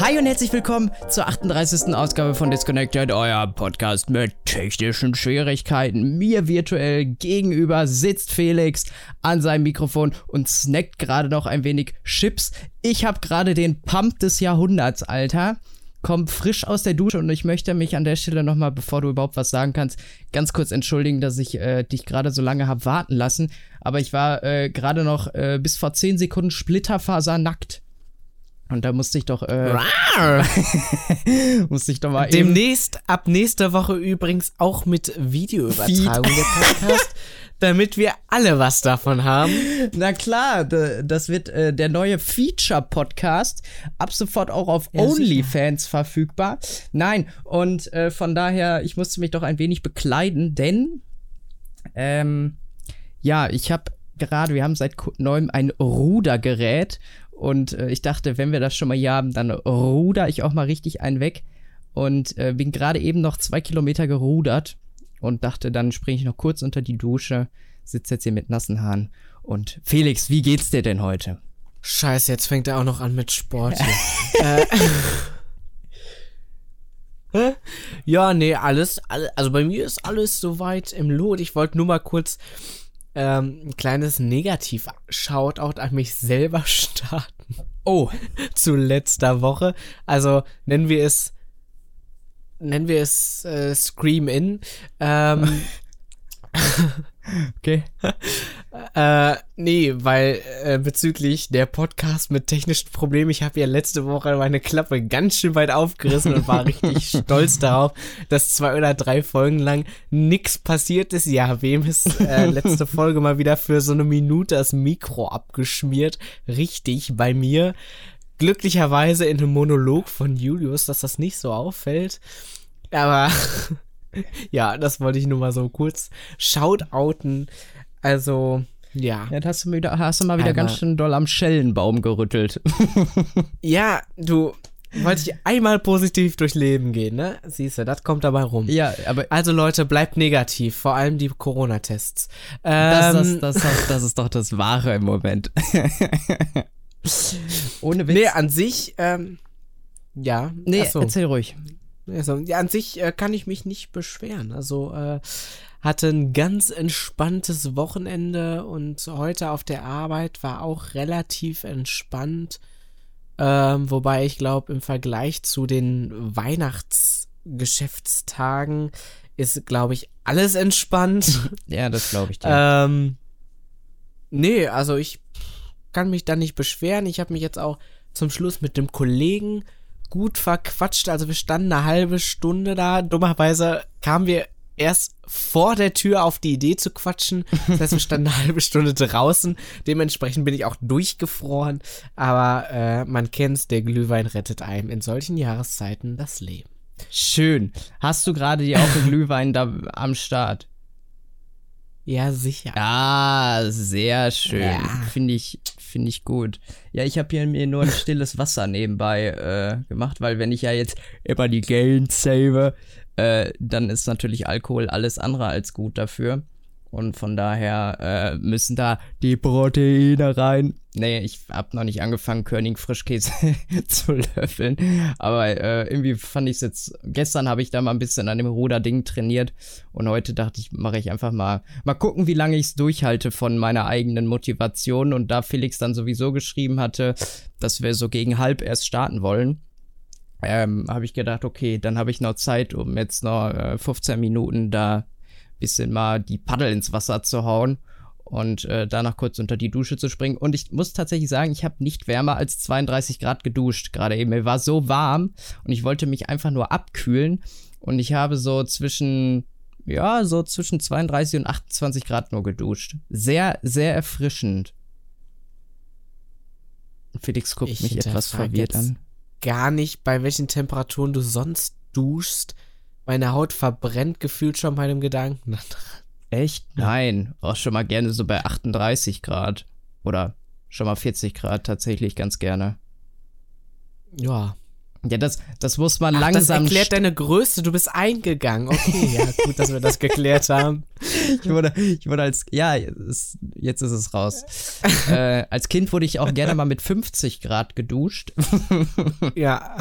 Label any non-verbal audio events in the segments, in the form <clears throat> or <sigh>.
Hi und herzlich willkommen zur 38. Ausgabe von Disconnected, euer Podcast mit technischen Schwierigkeiten. Mir virtuell gegenüber sitzt Felix an seinem Mikrofon und snackt gerade noch ein wenig Chips. Ich habe gerade den Pump des Jahrhunderts, Alter. Komm frisch aus der Dusche und ich möchte mich an der Stelle nochmal, bevor du überhaupt was sagen kannst, ganz kurz entschuldigen, dass ich äh, dich gerade so lange habe warten lassen. Aber ich war äh, gerade noch äh, bis vor 10 Sekunden Splitterfaser nackt. Und da musste ich doch, äh, <laughs> musste ich doch mal Demnächst, ab nächster Woche übrigens auch mit Videoübertragung der Podcast, <laughs> damit wir alle was davon haben. Na klar, das wird äh, der neue Feature-Podcast. Ab sofort auch auf Ja, OnlyFans verfügbar. Nein, und äh, von daher, ich musste mich doch ein wenig bekleiden, denn ähm, ja, ich habe gerade, wir haben seit neuem ein Rudergerät und äh, ich dachte, wenn wir das schon mal hier haben, dann ruder ich auch mal richtig einen weg. Und äh, bin gerade eben noch zwei Kilometer gerudert und dachte, dann springe ich noch kurz unter die Dusche, sitze jetzt hier mit nassen Haaren. Und Felix, wie geht's dir denn heute? Scheiße, jetzt fängt er auch noch an mit Sport <laughs> äh, <laughs> ja, nee, alles, alle, also bei mir ist alles soweit im Lot. Ich wollte nur mal kurz ähm, ein kleines Negativ-Shoutout an mich selber <laughs> starten. Oh, zu letzter Woche. Also nennen wir es nennen wir es äh, Scream In. Ähm, <laughs> okay. <laughs> äh, nee, weil äh, bezüglich der Podcast mit technischen Problemen, ich habe ja letzte Woche meine Klappe ganz schön weit aufgerissen und war richtig <laughs> stolz darauf, dass zwei oder drei Folgen lang nix passiert ist. Ja, wem ist äh, letzte <laughs> Folge mal wieder für so eine Minute das Mikro abgeschmiert? Richtig, bei mir. Glücklicherweise in einem Monolog von Julius, dass das nicht so auffällt. Aber <laughs> ja, das wollte ich nur mal so kurz shoutouten. Also, ja. Ja, hast du, mal wieder, hast du mal wieder Aber- ganz schön doll am Schellenbaum gerüttelt. <laughs> Ja, du wollte ich einmal positiv durchs Leben gehen, ne? Siehst du, das kommt dabei rum. ja, aber Also Leute, bleibt negativ, vor allem die Corona-Tests. das, Ähm, das, das, das, das ist doch das Wahre im Moment. <laughs> Ohne Witz. nee, an sich, ähm, ja. nee, so. erzähl ruhig. Also, ja, an sich äh, kann ich mich nicht beschweren. Also, äh, hatte ein ganz entspanntes Wochenende und heute auf der Arbeit war auch relativ entspannt. Ähm, wobei ich glaube, im Vergleich zu den Weihnachtsgeschäftstagen ist, glaube ich, alles entspannt. <laughs> Ja, das glaube ich dir. ähm, nee, also ich kann mich da nicht beschweren. Ich habe mich jetzt auch zum Schluss mit dem Kollegen gut verquatscht. Also wir standen eine halbe Stunde da. Dummerweise kamen wir erst vor der Tür auf die Idee zu quatschen. Das heißt, wir standen eine halbe Stunde draußen. Dementsprechend bin ich auch durchgefroren. Aber äh, man kennt's, der Glühwein rettet einem in solchen Jahreszeiten das Leben. Schön. Hast du gerade die auch Glühwein da am Start? Ja, sicher. Ah, sehr schön. Ja. Finde ich, finde ich gut. Ja, ich habe hier mir nur ein stilles Wasser nebenbei äh, gemacht, weil wenn ich ja jetzt immer die Geld save, äh, dann ist natürlich Alkohol alles andere als gut dafür. Und von daher äh, müssen da die Proteine rein. Nee, ich hab noch nicht angefangen, Körning Frischkäse <laughs> zu löffeln. Aber äh, irgendwie fand ich es jetzt. Gestern habe ich da mal ein bisschen an dem Ruderding trainiert. Und heute dachte ich, mache ich einfach mal. Mal gucken, wie lange ich es durchhalte von meiner eigenen Motivation. Und da Felix dann sowieso geschrieben hatte, dass wir so gegen halb erst starten wollen, ähm, habe ich gedacht, okay, dann habe ich noch Zeit, um jetzt noch äh, 15 Minuten da bisschen mal die Paddel ins Wasser zu hauen und äh, danach kurz unter die Dusche zu springen. Und ich muss tatsächlich sagen, ich habe nicht wärmer als 32 Grad geduscht gerade eben. Mir war so warm und ich wollte mich einfach nur abkühlen. Und ich habe so zwischen, ja, so zwischen 32 und 28 Grad nur geduscht. Sehr, sehr erfrischend. Felix guckt Ich mich etwas verwirrt an. Gar nicht, bei welchen Temperaturen du sonst duschst. Meine Haut verbrennt gefühlt schon bei dem Gedanken. <laughs> Echt? Nein. Auch schon mal gerne so bei 38 Grad. Oder schon mal 40 Grad tatsächlich ganz gerne. ja. Ja, das, das muss man Ach, langsam. Das erklärt deine Größe, du bist eingegangen. Okay, ja, gut, dass wir das geklärt haben. ich wurde, ich wurde als, ja, es, jetzt ist es raus. äh, als Kind wurde ich auch gerne mal mit 50 Grad geduscht. Ja.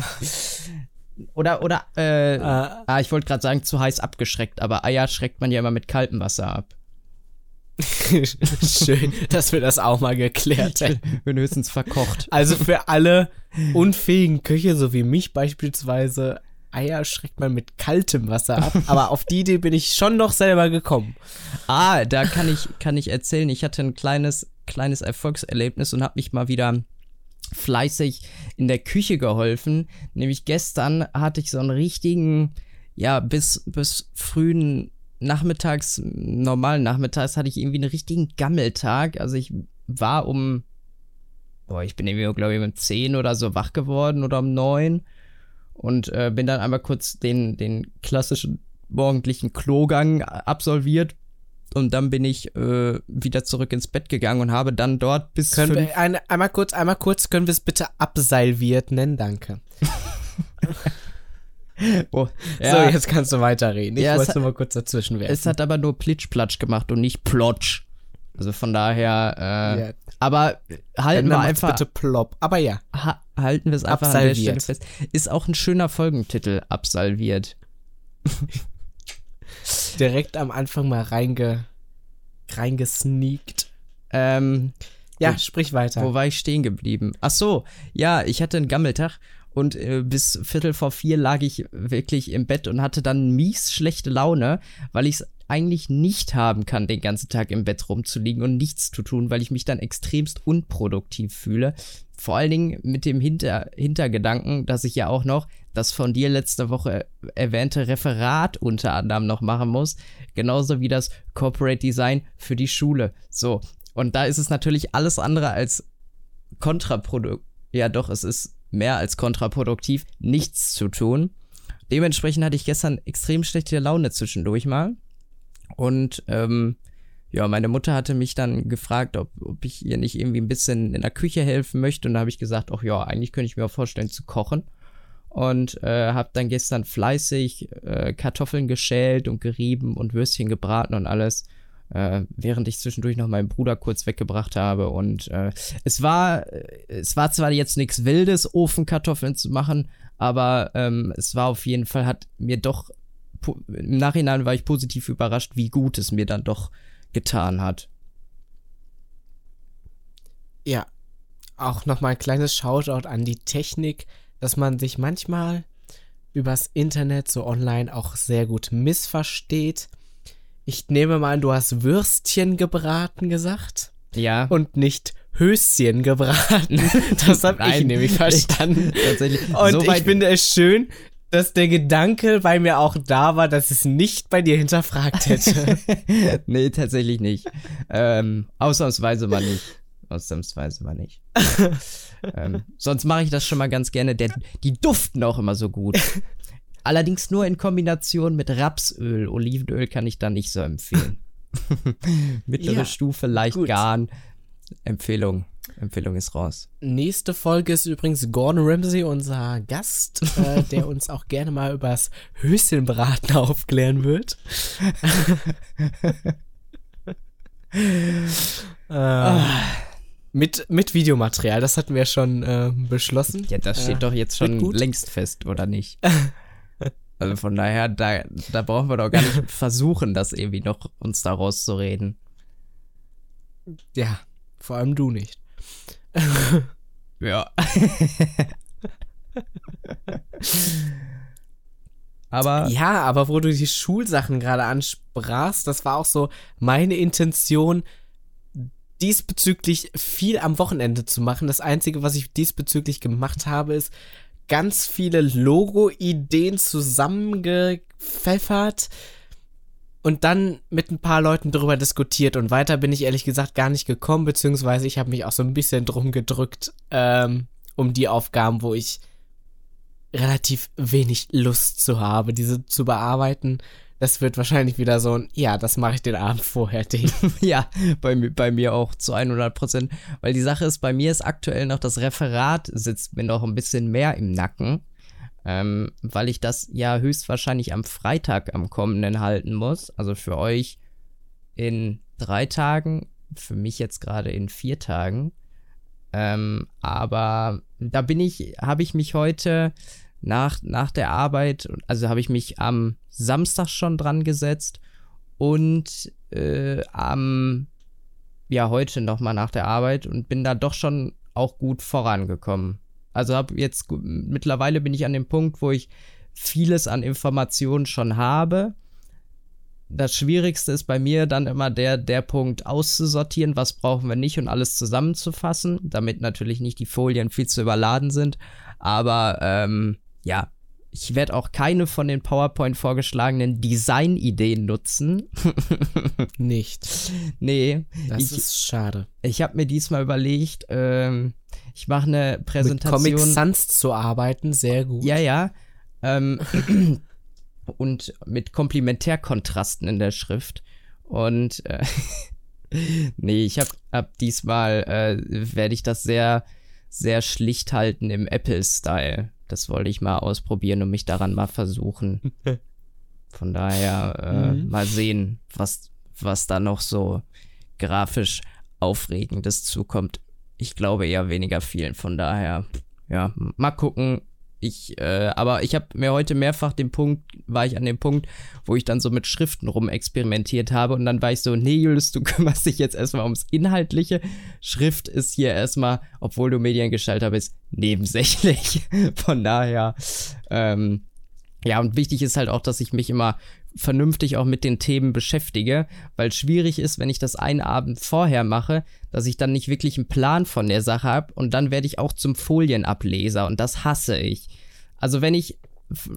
Oder, oder, äh, Äh, ah, ich wollte gerade sagen, zu heiß abgeschreckt, aber Eier schreckt man ja immer mit kaltem Wasser ab. <laughs> schön, dass wir das auch mal geklärt haben. Bin höchstens verkocht. Also für <laughs> alle unfähigen Köche, so wie mich beispielsweise, Eier schreckt man mit kaltem Wasser ab. <laughs> Aber auf die Idee bin ich schon noch selber gekommen. Ah, da kann ich, kann ich erzählen, ich hatte ein kleines, kleines Erfolgserlebnis und habe mich mal wieder fleißig in der Küche geholfen. Nämlich gestern hatte ich so einen richtigen, ja, bis, bis frühen Nachmittags, normalen Nachmittags hatte ich irgendwie einen richtigen Gammeltag. Also ich war um, boah, ich bin irgendwie, glaube ich, um 10 oder so wach geworden oder um 9 und äh, bin dann einmal kurz den, den klassischen morgendlichen Klogang absolviert und dann bin ich äh, wieder zurück ins Bett gegangen und habe dann dort bis Können wir eine, einmal kurz, einmal kurz, können wir es bitte absalviert nennen? Danke. <laughs> <laughs> oh, So, ja, jetzt kannst du weiterreden. Ich Ja, wollte nur mal kurz dazwischen werfen. es hat aber nur Plitsch-Platsch gemacht und nicht Plotsch. Also von daher, äh, ja, aber halten wir einfach, bitte plopp. Aber ja, ha, halten wir es einfach an der Stelle Absolviert. fest. Ist auch ein schöner Folgentitel, absolviert. direkt am Anfang mal reinge, reingesneakt. Ähm, Ja, Wo- sprich weiter. Wo war ich stehen geblieben? Ach so, ja, ich hatte einen Gammeltag und äh, bis Viertel vor vier lag ich wirklich im Bett und hatte dann mies schlechte Laune, weil ich es eigentlich nicht haben kann, den ganzen Tag im Bett rumzuliegen und nichts zu tun, weil ich mich dann extremst unproduktiv fühle. Vor allen Dingen mit dem Hinter Hintergedanken, dass ich ja auch noch das von dir letzte Woche erwähnte Referat unter anderem noch machen muss, genauso wie das Corporate Design für die Schule. So, und da ist es natürlich alles andere als kontraproduktiv. Ja, doch, es ist mehr als kontraproduktiv, nichts zu tun. Dementsprechend hatte ich gestern extrem schlechte Laune zwischendurch mal. Und ähm, ja, meine Mutter hatte mich dann gefragt, ob, ob ich ihr nicht irgendwie ein bisschen in der Küche helfen möchte. Und da habe ich gesagt, ach ja, eigentlich könnte ich mir auch vorstellen zu kochen. Und äh, habe dann gestern fleißig äh, Kartoffeln geschält und gerieben und Würstchen gebraten und alles äh, während ich zwischendurch noch meinen Bruder kurz weggebracht habe. Und äh, es war, äh, es war zwar jetzt nichts Wildes, Ofenkartoffeln zu machen, aber ähm, es war auf jeden Fall, hat mir doch, im Nachhinein war ich positiv überrascht, wie gut es mir dann doch getan hat. Ja, auch nochmal ein kleines Shoutout an die Technik, dass man sich manchmal übers Internet so online auch sehr gut missversteht. Ich nehme mal an, du hast Würstchen gebraten gesagt Ja. und nicht Höschen gebraten. <laughs> Das habe ich nämlich verstanden. Tatsächlich. <laughs> Und so ich finde es schön, dass der Gedanke bei mir auch da war, dass es nicht bei dir hinterfragt hätte. <laughs> nee, tatsächlich nicht. Ähm, ausnahmsweise mal nicht. Ausnahmsweise mal nicht. ähm, sonst mache ich das schon mal ganz gerne. Der, die duften auch immer so gut. Allerdings nur in Kombination mit Rapsöl. Olivenöl kann ich da nicht so empfehlen. <laughs> Mittlere Ja, Stufe, leicht gut. garen. Empfehlung. Empfehlung ist raus. Nächste Folge ist übrigens Gordon Ramsay, unser Gast, äh, <laughs> der uns auch gerne mal übers Höschenbraten aufklären wird. <laughs> äh, mit, mit Videomaterial, das hatten wir schon äh, beschlossen. Ja, das steht Äh, doch jetzt schon gut. längst fest, oder nicht? Also von daher, da, da brauchen wir doch gar nicht <laughs> versuchen, das irgendwie noch uns da rauszureden. Ja, vor allem du nicht. <laughs> Ja. <laughs> Aber Ja, aber wo du die Schulsachen gerade ansprachst, das war auch so meine Intention, diesbezüglich viel am Wochenende zu machen. Das Einzige, was ich diesbezüglich gemacht habe, ist ganz viele Logo-Ideen zusammengepfeffert und dann mit ein paar Leuten drüber diskutiert. Und weiter bin ich ehrlich gesagt gar nicht gekommen, beziehungsweise ich habe mich auch so ein bisschen drum gedrückt, ähm, um die Aufgaben, wo ich relativ wenig Lust zu habe, diese zu bearbeiten. Das wird wahrscheinlich wieder so ein, ja, das mache ich den Abend vorher, Ding. <laughs> ja, bei, mir- bei mir auch zu 100 Prozent. Weil die Sache ist, bei mir ist aktuell noch das Referat, sitzt mir noch ein bisschen mehr im Nacken. ähm, weil ich das ja höchstwahrscheinlich am Freitag am kommenden halten muss. Also für euch in drei Tagen, für mich jetzt gerade in vier Tagen. Ähm, aber da bin ich, habe ich mich heute nach, nach der Arbeit, also habe ich mich am Samstag schon dran gesetzt und äh, am, ja, heute nochmal nach der Arbeit und bin da doch schon auch gut vorangekommen. Also habe jetzt, mittlerweile bin ich an dem Punkt, wo ich vieles an Informationen schon habe. Das Schwierigste ist bei mir dann immer der, der Punkt auszusortieren, was brauchen wir nicht und alles zusammenzufassen, damit natürlich nicht die Folien viel zu überladen sind. Aber ähm, ja, ich werde auch keine von den PowerPoint vorgeschlagenen Designideen nutzen. <laughs> Nicht. Nee. Das ich, ist schade. Ich habe mir diesmal überlegt, ähm, ich mache eine Präsentation. Mit Comic Sans zu arbeiten, sehr gut. Ja, ja. Ähm, <clears throat> und mit Komplementärkontrasten in der Schrift. Und äh, <laughs> nee, ich habe ab diesmal äh, werde ich das sehr, sehr schlicht halten im Apple-Style. Das wollte ich mal ausprobieren und mich daran mal versuchen. <laughs> Von daher äh, mhm. mal sehen, was, was da noch so grafisch Aufregendes zukommt. Ich glaube eher weniger vielen. Von daher, ja, mal gucken. Ich, äh, aber ich habe mir heute mehrfach den Punkt, war ich an dem Punkt, wo ich dann so mit Schriften rumexperimentiert habe und dann war ich so, nee, Julius, du <laughs> kümmerst dich jetzt erstmal ums Inhaltliche. Schrift ist hier erstmal, obwohl du Mediengestalter bist, nebensächlich. <laughs> Von daher, ähm, ja, und wichtig ist halt auch, dass ich mich immer vernünftig auch mit den Themen beschäftige, weil schwierig ist, wenn ich das einen Abend vorher mache, dass ich dann nicht wirklich einen Plan von der Sache habe und dann werde ich auch zum Folienableser und das hasse ich. Also wenn ich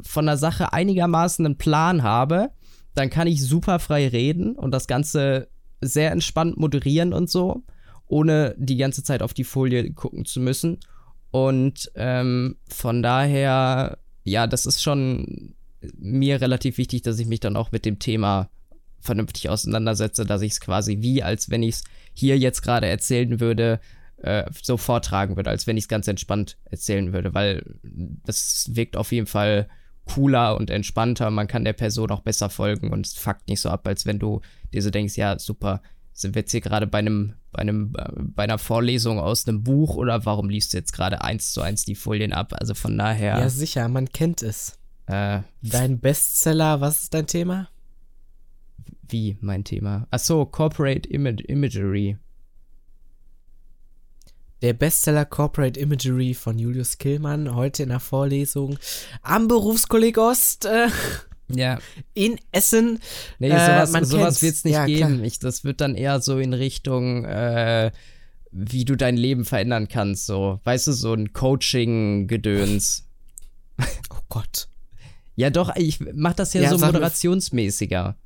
von der Sache einigermaßen einen Plan habe, dann kann ich super frei reden und das Ganze sehr entspannt moderieren und so, ohne die ganze Zeit auf die Folie gucken zu müssen. Und ähm, von daher, ja, das ist schon mir relativ wichtig, dass ich mich dann auch mit dem Thema vernünftig auseinandersetze, dass ich es quasi wie, als wenn ich es hier jetzt gerade erzählen würde, äh, so vortragen würde, als wenn ich es ganz entspannt erzählen würde, weil das wirkt auf jeden Fall cooler und entspannter. Man kann der Person auch besser folgen und es fuckt nicht so ab, als wenn du dir so denkst, ja, super, sind wir jetzt hier gerade bei einem, bei einem, äh, bei einer Vorlesung aus einem Buch oder warum liest du jetzt gerade eins zu eins die Folien ab? Also von daher. Ja, sicher, man kennt es. Äh, dein Bestseller, was ist dein Thema? Wie mein Thema? Achso, Corporate Imag Imagery. Der Bestseller Corporate Imagery von Julius Killmann, heute in der Vorlesung am Berufskolleg Ost. Äh, ja. In Essen. Nee, sowas, äh, sowas wird es nicht ja, geben. Ich, das wird dann eher so in Richtung, äh, wie du dein Leben verändern kannst. So, weißt du, so ein Coaching-Gedöns. Oh Gott. Ja, doch, ich mach das ja, ja so moderationsmäßiger.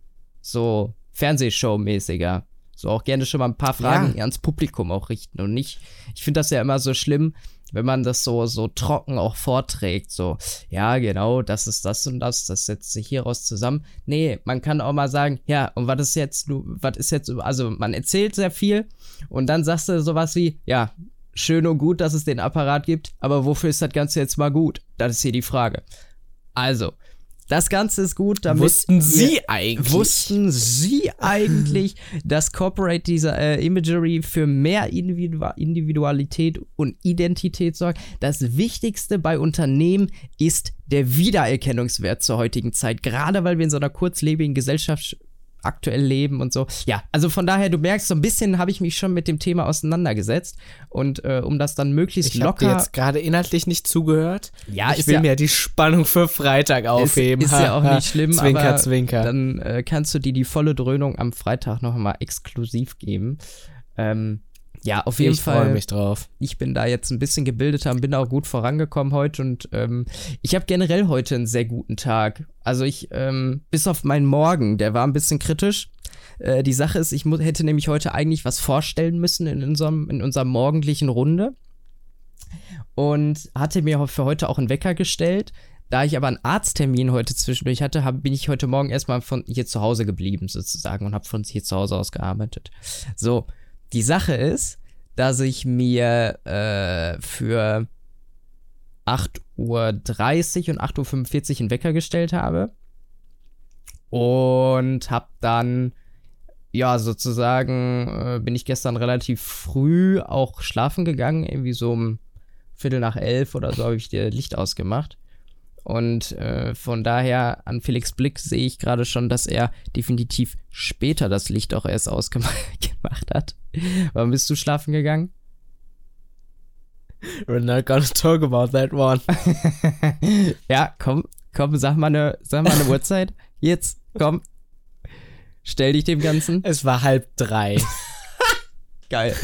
So Fernsehshow-mäßiger. So auch gerne schon mal ein paar Fragen ja. ans Publikum auch richten und nicht. Ich finde das ja immer so schlimm, wenn man das so, so trocken auch vorträgt. So, ja, genau, das ist das und das, das setzt sich hieraus zusammen. Nee, man kann auch mal sagen, ja, und was ist jetzt, du, was ist jetzt, also man erzählt sehr viel und dann sagst du sowas wie, ja, schön und gut, dass es den Apparat gibt, aber wofür ist das Ganze jetzt mal gut? Das ist hier die Frage. Also, das Ganze ist gut, damit wussten Sie eigentlich wussten Sie <laughs> eigentlich, dass Corporate dieser äh, Imagery für mehr Individu Individualität und Identität sorgt. Das Wichtigste bei Unternehmen ist der Wiedererkennungswert zur heutigen Zeit, gerade weil wir in so einer kurzlebigen Gesellschaft aktuell leben und so. Ja, also von daher, du merkst, so ein bisschen habe ich mich schon mit dem Thema auseinandergesetzt und äh, um das dann möglichst ich locker. Ich habe jetzt gerade inhaltlich nicht zugehört. Ja, ich will ja, mir die Spannung für Freitag aufheben. Ist, ist ja auch nicht schlimm, zwinker, aber zwinker. dann äh, kannst du dir die volle Dröhnung am Freitag noch mal exklusiv geben. Ähm, ja, auf jeden ich Fall. Ich freue mich drauf. Ich bin da jetzt ein bisschen gebildeter und bin auch gut vorangekommen heute und ähm, ich habe generell heute einen sehr guten Tag. Also ich, ähm, bis auf meinen Morgen, der war ein bisschen kritisch. Äh, die Sache ist, ich hätte nämlich heute eigentlich was vorstellen müssen in unserem, in unserer morgendlichen Runde und hatte mir für heute auch einen Wecker gestellt. Da ich aber einen Arzttermin heute zwischendurch hatte, hab, bin ich heute Morgen erstmal von hier zu Hause geblieben sozusagen und habe von hier zu Hause aus gearbeitet. So, die Sache ist, dass ich mir äh, für 8.30 Uhr und 8.45 Uhr einen Wecker gestellt habe. Und habe dann, ja, sozusagen, äh, bin ich gestern relativ früh auch schlafen gegangen, irgendwie so um Viertel nach elf oder so habe ich dir Licht ausgemacht. Und äh, von daher an Felix Blick sehe ich gerade schon, dass er definitiv später das Licht auch erst ausgemacht <laughs> hat. Wann bist du schlafen gegangen? We're not gonna talk about that one. ja, komm, komm, sag mal eine, sag mal eine <laughs> Uhrzeit. Jetzt, komm. Stell dich dem Ganzen. Es war halb drei. <laughs> Geil.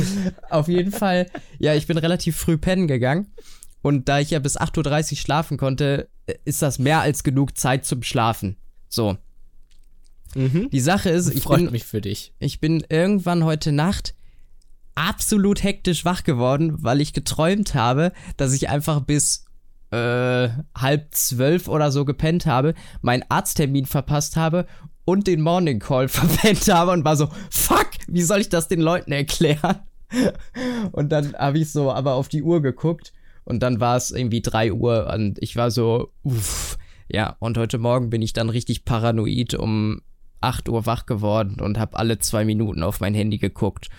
Auf jeden Fall, ja, ich bin relativ früh pennen gegangen. Und da ich ja bis 8.30 Uhr schlafen konnte, ist das mehr als genug Zeit zum Schlafen. So. Mhm. Die Sache ist, ich Freut bin, mich für dich. ich bin irgendwann heute Nacht absolut hektisch wach geworden, weil ich geträumt habe, dass ich einfach bis äh, halb zwölf oder so gepennt habe, meinen Arzttermin verpasst habe und den Morning Call <laughs> verpennt habe und war so, fuck, wie soll ich das den Leuten erklären? <laughs> Und dann habe ich so aber auf die Uhr geguckt und dann war es irgendwie drei Uhr und ich war so, uff. Ja, und heute Morgen bin ich dann richtig paranoid um 8 Uhr wach geworden und habe alle zwei Minuten auf mein Handy geguckt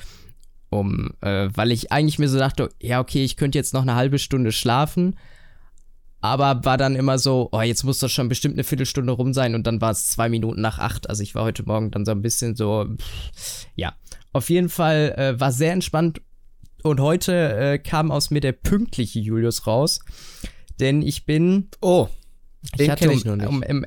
um, äh, weil ich eigentlich mir so dachte, ja, okay, ich könnte jetzt noch eine halbe Stunde schlafen, aber war dann immer so, oh, jetzt muss das schon bestimmt eine Viertelstunde rum sein und dann war es zwei Minuten nach acht. Also ich war heute Morgen dann so ein bisschen so, pff, ja. Auf jeden Fall äh, war sehr entspannt und heute äh, kam aus mir der pünktliche Julius raus, denn ich bin, Oh, ich den hatte kenne um, ich noch nicht. Um, um,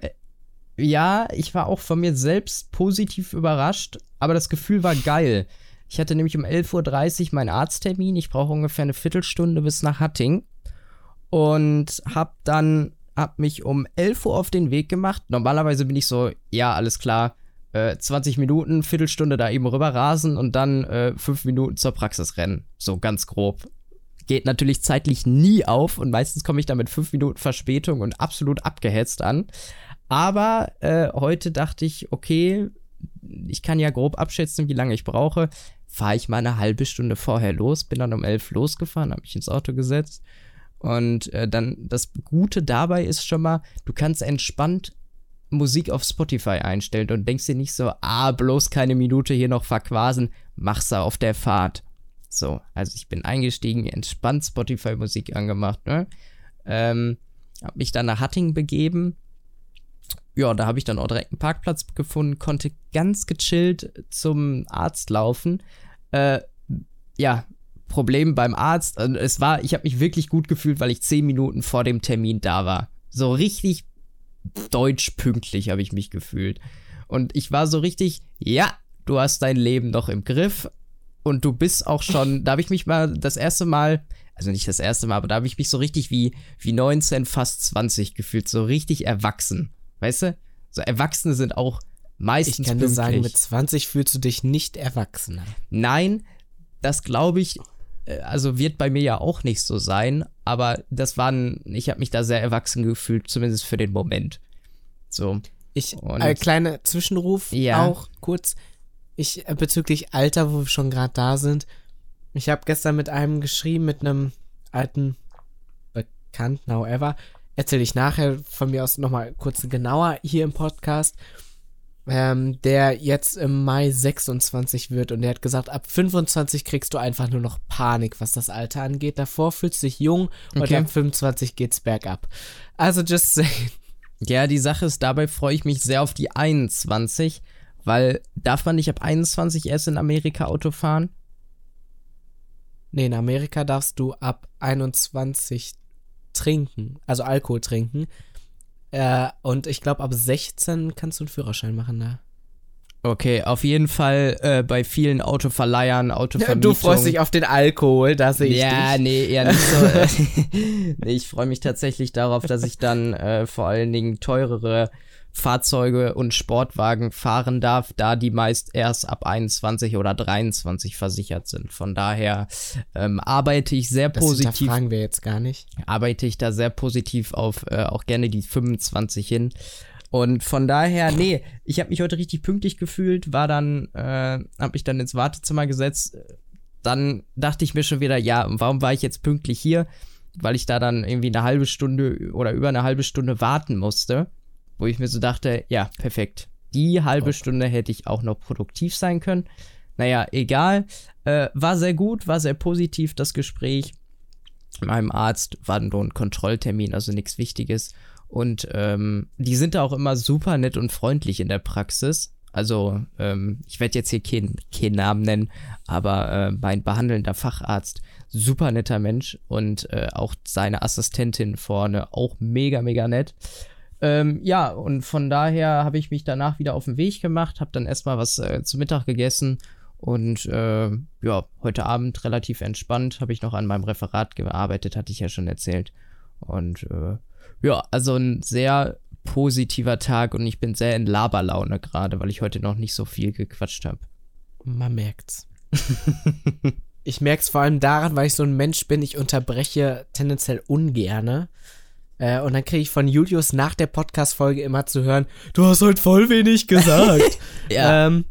ja, ich war auch von mir selbst positiv überrascht, aber das Gefühl war geil. Ich hatte nämlich um 11.30 Uhr meinen Arzttermin. Ich brauche ungefähr eine Viertelstunde bis nach Hatting. Und hab dann, hab mich um 11 Uhr auf den Weg gemacht. Normalerweise bin ich so, ja, alles klar, äh, 20 Minuten, Viertelstunde da eben rüber rasen und dann äh, 5 Minuten zur Praxis rennen. So ganz grob. Geht natürlich zeitlich nie auf und meistens komme ich da mit 5 Minuten Verspätung und absolut abgehetzt an. Aber äh, heute dachte ich, okay, ich kann ja grob abschätzen, wie lange ich brauche. Fahre ich mal eine halbe Stunde vorher los, bin dann um elf losgefahren, habe mich ins Auto gesetzt. Und äh, dann das Gute dabei ist schon mal, du kannst entspannt Musik auf Spotify einstellen und denkst dir nicht so, ah, bloß keine Minute hier noch verquasen, mach's auf der Fahrt. So, also ich bin eingestiegen, entspannt Spotify-Musik angemacht, ne? Ähm, hab mich dann nach Hatting begeben, ja, da habe ich dann auch direkt einen Parkplatz gefunden, konnte ganz gechillt zum Arzt laufen. Äh, ja, Problem beim Arzt. Also es war, ich habe mich wirklich gut gefühlt, weil ich zehn Minuten vor dem Termin da war. So richtig deutsch pünktlich habe ich mich gefühlt. Und ich war so richtig, ja, du hast dein Leben noch im Griff. Und du bist auch schon, da habe ich mich mal das erste Mal, also nicht das erste Mal, aber da habe ich mich so richtig wie, wie 19, fast 20 gefühlt, so richtig erwachsen. Weißt du? So Erwachsene sind auch meistens Ich kann dir pünktlich. sagen, mit 20 fühlst du dich nicht erwachsener. Nein, das glaube ich, äh, also wird bei mir ja auch nicht so sein, aber das waren, ich habe mich da sehr erwachsen gefühlt, zumindest für den Moment. So. Ich, Und- äh, kleiner Zwischenruf Ja. auch kurz. Ich, äh, bezüglich Alter, wo wir schon gerade da sind. Ich habe gestern mit einem geschrieben, mit einem alten Bekannten, however. Erzähle ich nachher von mir aus nochmal kurz genauer hier im Podcast. Ähm, der jetzt im Mai 26 wird und der hat gesagt, ab 25 kriegst du einfach nur noch Panik, was das Alter angeht. Davor fühlst du dich jung und Okay. ab 25 geht's bergab. Also just saying. Ja, die Sache ist, dabei freue ich mich sehr auf die 21, weil darf man nicht ab 21 erst in Amerika Auto fahren? Nee, in Amerika darfst du ab 21 trinken, also Alkohol trinken. Äh, und ich glaube, ab 16 kannst du einen Führerschein machen da. Okay, auf jeden Fall äh, bei vielen Autoverleihern, Autovermietungen. <laughs> Du freust dich auf den Alkohol, da sehe ich ja, dich. nee, eher nicht so. <laughs> <laughs> nee, ich freue mich tatsächlich darauf, dass ich dann äh, vor allen Dingen teurere Fahrzeuge und Sportwagen fahren darf, da die meist erst ab 21 oder 23 versichert sind. Von daher ähm, arbeite ich sehr Das positiv, fragen wir jetzt gar nicht. arbeite ich da sehr positiv auf äh, auch gerne die 25 hin. Und von daher, nee, ich habe mich heute richtig pünktlich gefühlt, war dann, äh, habe mich dann ins Wartezimmer gesetzt. Dann dachte ich mir schon wieder, ja, warum war ich jetzt pünktlich hier? weil ich da dann irgendwie eine halbe Stunde oder über eine halbe Stunde warten musste, wo ich mir so dachte, ja, perfekt. Die halbe Stunde hätte ich auch noch produktiv sein können. Naja, egal. Äh, war sehr gut, war sehr positiv das Gespräch. Meinem Arzt war nur ein Kontrolltermin, also nichts Wichtiges. Und ähm, die sind da auch immer super nett und freundlich in der Praxis. Also, ähm, ich werde jetzt hier keinen kein Namen nennen, aber äh, mein behandelnder Facharzt, super netter Mensch und äh, auch seine Assistentin vorne auch mega, mega nett. Ähm, ja, und von daher habe ich mich danach wieder auf den Weg gemacht, habe dann erstmal was äh, zu Mittag gegessen und äh, ja, heute Abend relativ entspannt habe ich noch an meinem Referat gearbeitet, hatte ich ja schon erzählt. Und äh, ja, also ein sehr positiver Tag und ich bin sehr in Laberlaune gerade, weil ich heute noch nicht so viel gequatscht habe. Man merkt's. <laughs> ich merk's vor allem daran, weil ich so ein Mensch bin, ich unterbreche tendenziell ungerne. Äh, und dann kriege ich von Julius nach der Podcast-Folge immer zu hören, du hast heute voll wenig gesagt. <laughs> Ja. ähm,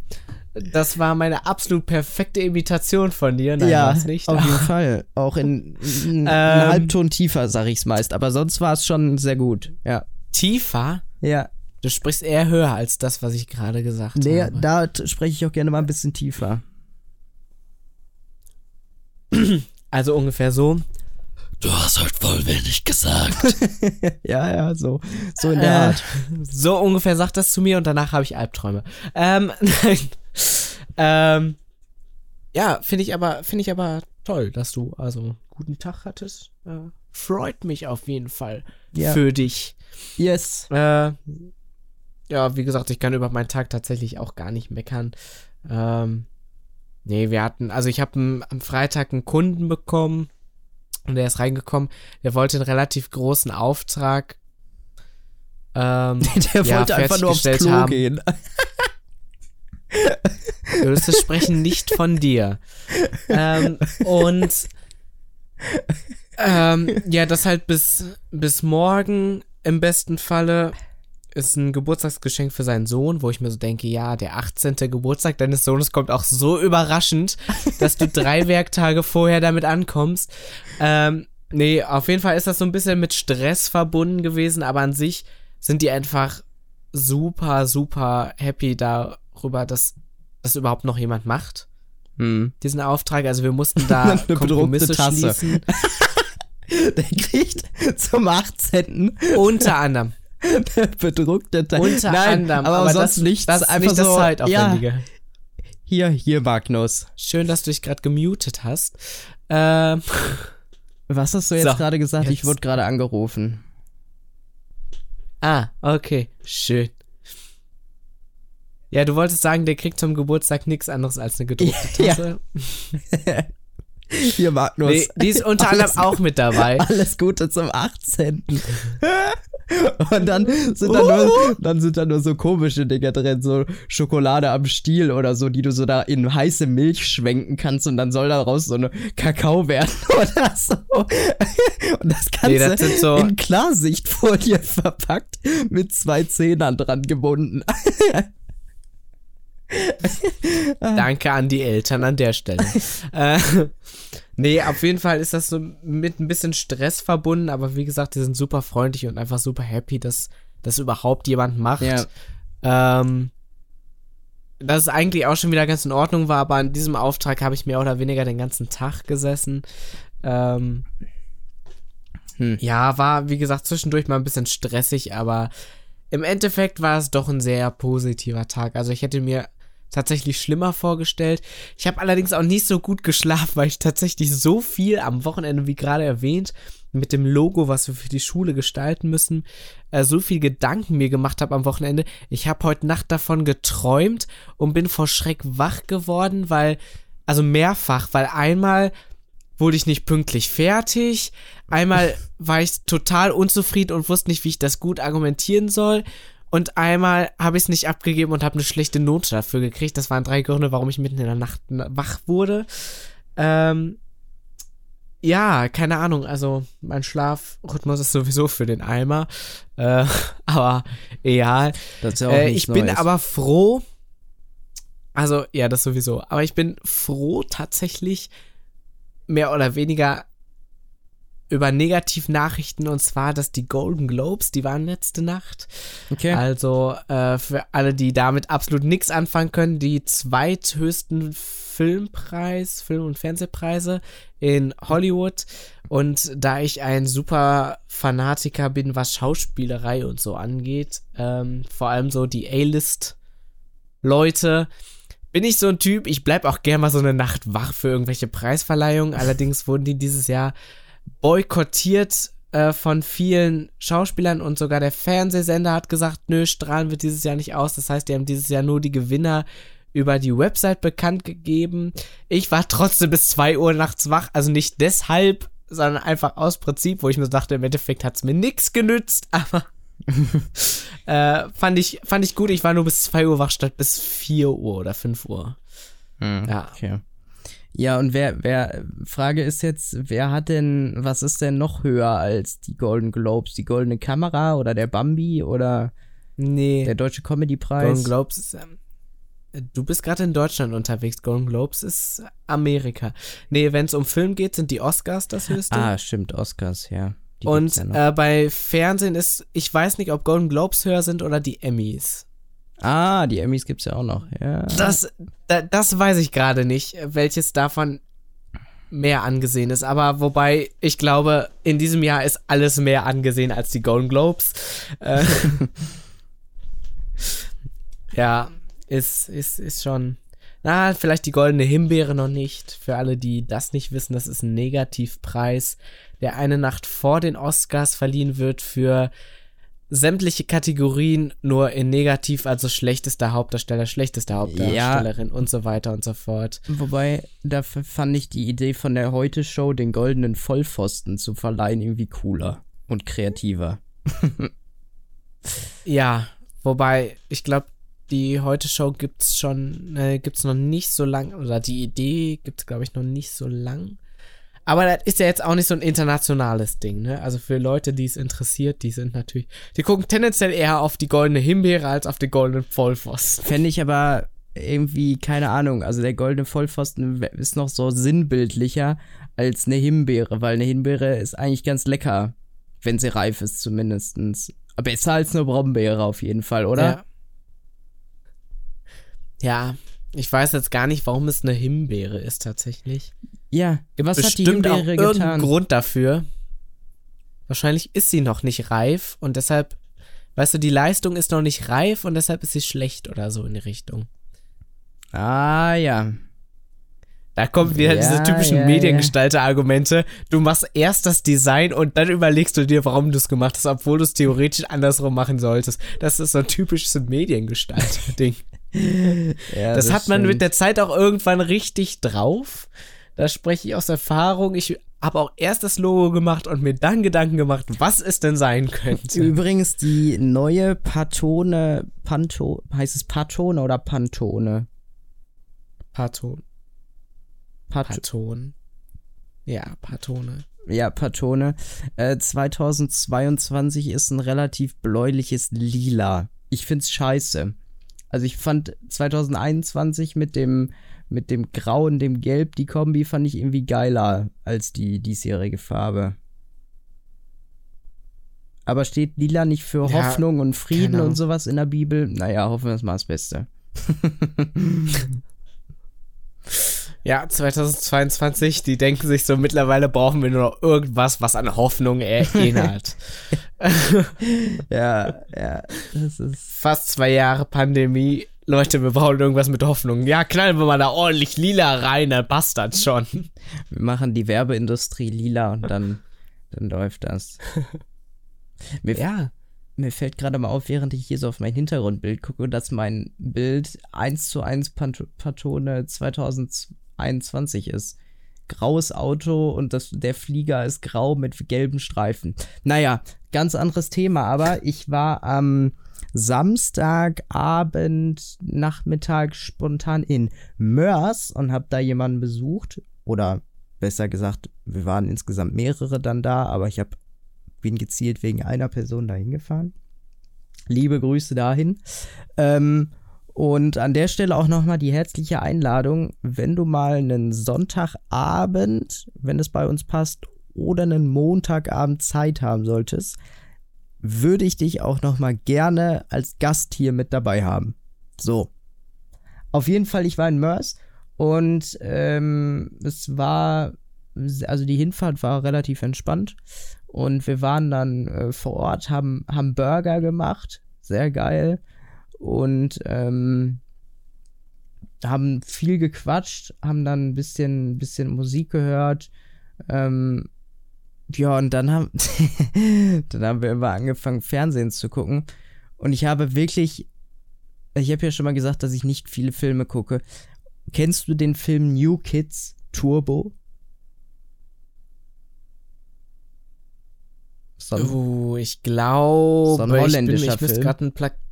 das war meine absolut perfekte Imitation von dir. Nein, ja, nicht. auf jeden <laughs> Fall. Auch in, in Ähm. einen Halbton tiefer, sag ich's meist. Aber sonst war es schon sehr gut. Ja. Tiefer? Ja. Du sprichst eher höher als das, was ich gerade gesagt Nee, habe. da t- spreche ich auch gerne mal ein bisschen tiefer. Also ungefähr so. Du hast heute voll wenig gesagt. <laughs> Ja, ja, so. So in der Äh, Art. so ungefähr sagt das zu mir und danach habe ich Albträume. Ähm, <laughs> nein. Ähm, ja, finde ich aber, finde ich aber toll, dass du also guten Tag hattest. Äh, freut mich auf jeden Fall Ja. für dich. Yes. Äh, ja, wie gesagt, ich kann über meinen Tag tatsächlich auch gar nicht meckern. Ähm, nee, wir hatten, also ich habe am Freitag einen Kunden bekommen und der ist reingekommen. Der wollte einen relativ großen Auftrag. Ähm, <laughs> Der ja, wollte einfach nur aufs Klo haben. gehen. Würdest du sprechen nicht von dir. ähm, und ähm, ja, das halt bis, bis morgen im besten Falle ist ein Geburtstagsgeschenk für seinen Sohn, wo ich mir so denke, ja, der 18. Geburtstag deines Sohnes kommt auch so überraschend, dass du <laughs> drei Werktage vorher damit ankommst. Ähm, nee, auf jeden Fall ist das so ein bisschen mit Stress verbunden gewesen, aber an sich sind die einfach super, super happy darüber, dass das überhaupt noch jemand macht, Hm. diesen Auftrag. Also wir mussten da <laughs> Eine Kompromisse Tasse. schließen. <laughs> Der kriegt zum 18. Unter anderem. <laughs> bedruckte Teil. Unter Nein, anderem. aber, sonst das, nichts. Das ist einfach nicht das so, Zeitaufwendige. Ja, hier, hier, Magnus. Schön, dass du dich gerade gemutet hast. Ähm, <laughs> Was hast du jetzt So, gerade gesagt? Ich jetzt. wurde gerade angerufen. ah, okay. Schön. Ja, du wolltest sagen, der kriegt zum Geburtstag nichts anderes als eine gedruckte <laughs> Ja. Hier, Magnus. Nee, die ist unter anderem auch mit dabei. <laughs> Alles Gute zum 18. Und dann sind da nur, dann sind da nur so komische Dinger drin, so Schokolade am Stiel oder so, die du so da in heiße Milch schwenken kannst und dann soll daraus so eine Kakao werden <laughs> oder so. Und das Ganze Nee, das so- in Klarsichtfolie <laughs> verpackt mit zwei Zähnern dran gebunden. <laughs> Danke an die Eltern an der Stelle. <laughs> äh, nee, auf jeden Fall ist das so mit ein bisschen Stress verbunden, aber wie gesagt, die sind super freundlich und einfach super happy, dass das überhaupt jemand macht. Ja. Ähm, dass es eigentlich auch schon wieder ganz in Ordnung war, aber an diesem Auftrag habe ich mehr oder weniger den ganzen Tag gesessen. Ähm, Hm. Ja, war wie gesagt zwischendurch mal ein bisschen stressig, aber im Endeffekt war es doch ein sehr positiver Tag. Also ich hätte mir tatsächlich schlimmer vorgestellt. Ich habe allerdings auch nicht so gut geschlafen, weil ich tatsächlich so viel am Wochenende, wie gerade erwähnt, mit dem Logo, was wir für die Schule gestalten müssen, äh, so viel Gedanken mir gemacht habe am Wochenende. Ich habe heute Nacht davon geträumt und bin vor Schreck wach geworden, weil, also mehrfach, weil einmal wurde ich nicht pünktlich fertig, einmal <laughs> war ich total unzufrieden und wusste nicht, wie ich das gut argumentieren soll. Und einmal habe ich es nicht abgegeben und habe eine schlechte Note dafür gekriegt. Das waren drei Gründe, warum ich mitten in der Nacht wach wurde. Ähm, ja, keine Ahnung. Also mein Schlafrhythmus ist sowieso für den Eimer. Äh, <laughs> aber egal. Ja Äh, ich bin Neues. aber froh. Also, ja, das sowieso. Aber ich bin froh tatsächlich mehr oder weniger über Negativnachrichten und zwar, dass die Golden Globes, die waren letzte Nacht. Okay. Also äh, für alle, die damit absolut nichts anfangen können, die zweithöchsten Filmpreis, Film- und Fernsehpreise in Hollywood. Und da ich ein super Fanatiker bin, was Schauspielerei und so angeht, ähm, vor allem so die A-List-Leute, bin ich so ein Typ, ich bleib auch gerne mal so eine Nacht wach für irgendwelche Preisverleihungen. Allerdings wurden die dieses Jahr boykottiert äh, von vielen Schauspielern und sogar der Fernsehsender hat gesagt, nö, strahlen wir dieses Jahr nicht aus. Das heißt, die haben dieses Jahr nur die Gewinner über die Website bekannt gegeben. Ich war trotzdem bis 2 Uhr nachts wach, also nicht deshalb, sondern einfach aus Prinzip, wo ich mir dachte, im Endeffekt hat es mir nichts genützt, <laughs> aber äh, fand, ich, fand ich gut. Ich war nur bis 2 Uhr wach statt bis 4 Uhr oder 5 Uhr. Hm, Ja. Okay. Ja, und wer, wer, Frage ist jetzt, wer hat denn, was ist denn noch höher als die Golden Globes? Die Goldene Kamera oder der Bambi oder Nee. der Deutsche Comedy-Preis? Golden Globes ist. Ähm, du bist gerade in Deutschland unterwegs. Golden Globes ist Amerika. Nee, wenn es um Film geht, sind die Oscars das höchste. Ah, stimmt, Oscars, ja. Die Und ja äh, bei Fernsehen ist, ich weiß nicht, ob Golden Globes höher sind oder die Emmys. Ah, die Emmys gibt's ja auch noch, ja. Das, da, das weiß ich gerade nicht, welches davon mehr angesehen ist. Aber wobei, ich glaube, in diesem Jahr ist alles mehr angesehen als die Golden Globes. Äh, <laughs> ja, ist, ist, ist schon. Na, vielleicht die goldene Himbeere noch nicht. Für alle, die das nicht wissen, das ist ein Negativpreis, der eine Nacht vor den Oscars verliehen wird für sämtliche Kategorien nur in negativ, also schlechtester Hauptdarsteller, schlechteste Hauptdarstellerin und so weiter und so fort. Wobei, dafür fand ich die Idee von der Heute-Show, den goldenen Vollpfosten zu verleihen, irgendwie cooler und kreativer. <laughs> Ja, wobei, ich glaube, die Heute-Show gibt's schon, äh, gibt's noch nicht so lang, oder die Idee gibt's, glaube ich, noch nicht so lang. Aber das ist ja jetzt auch nicht so ein internationales Ding, ne? Also für Leute, die es interessiert, die sind natürlich, die gucken tendenziell eher auf die goldene Himbeere als auf den goldenen Vollpfosten. Fände ich aber irgendwie, keine Ahnung, also der goldene Vollpfosten ist noch so sinnbildlicher als eine Himbeere, weil eine Himbeere ist eigentlich ganz lecker, wenn sie reif ist zumindestens. Aber Besser als eine Brombeere auf jeden Fall, oder? Ja. ja, ich weiß jetzt gar nicht, warum es eine Himbeere ist tatsächlich. Ja, was hat die bestimmt auch Himbeere irgendeinen getan? Grund dafür. Wahrscheinlich ist sie noch nicht reif und deshalb, weißt du, die Leistung ist noch nicht reif und deshalb ist sie schlecht oder so in die Richtung. Ah, ja. Da kommen wieder Ja, diese typischen ja, ja. Mediengestalter-Argumente. Du machst erst das Design und dann überlegst du dir, warum du es gemacht hast, obwohl du es theoretisch andersrum machen solltest. Das ist so ein typisches Mediengestalter-Ding. <laughs> ja Das, hat man mit der Zeit auch irgendwann richtig drauf. Da spreche ich aus Erfahrung. Ich habe auch erst das Logo gemacht und mir dann Gedanken gemacht, was es denn sein könnte. Übrigens die neue Patone, Panto, heißt es Patone oder Pantone? Paton. Pat Paton. Ja, Patone. ja, Patone. Äh, 2022 ist ein relativ bläuliches Lila. Ich find's scheiße. Also ich fand 2021 mit dem mit dem Grau und dem Gelb, die Kombi fand ich irgendwie geiler als die diesjährige Farbe. Aber steht Lila nicht für Ja, Hoffnung und Frieden und sowas in der Bibel? Naja, hoffen wir es mal das Beste. <laughs> Ja, 2022, die denken sich so, mittlerweile brauchen wir nur noch irgendwas, was an Hoffnung erinnert. <laughs> <laughs> Ja, ja, das ist. Fast zwei Jahre Pandemie. Leute, wir brauchen irgendwas mit Hoffnung. Ja, knallen wir mal da ordentlich lila rein, dann passt das schon. Wir machen die Werbeindustrie lila und dann, dann läuft das. <laughs> Mir, Ja. mir fällt gerade mal auf, während ich hier so auf mein Hintergrundbild gucke, dass mein Bild 1 zu 1 Pant Patone 2021 ist. Graues Auto und das, der Flieger ist grau mit gelben Streifen. Naja, ganz anderes Thema, aber ich war am Samstagabend, Nachmittag spontan in Mörs und habe da jemanden besucht. Oder besser gesagt, wir waren insgesamt mehrere dann da, aber ich habe bin gezielt wegen einer Person dahin gefahren. Liebe Grüße dahin. Ähm, und an der Stelle auch nochmal die herzliche Einladung, wenn du mal einen Sonntagabend, wenn es bei uns passt, oder einen Montagabend Zeit haben solltest, würde ich dich auch noch mal gerne als Gast hier mit dabei haben. So. Auf jeden Fall, ich war in Mörs und ähm, es war, also die Hinfahrt war relativ entspannt und wir waren dann äh, vor Ort, haben, haben Burger gemacht, sehr geil und ähm, haben viel gequatscht, haben dann ein bisschen, bisschen Musik gehört. Ähm, ja, und dann haben, <laughs> dann haben wir immer angefangen, Fernsehen zu gucken. Und ich habe wirklich, ich habe ja schon mal gesagt, dass ich nicht viele Filme gucke. Kennst du den Film New Kids Turbo? So ein, uh, ich glaube, so ein holländischer ich, bin, ich müsste gerade ein Plakat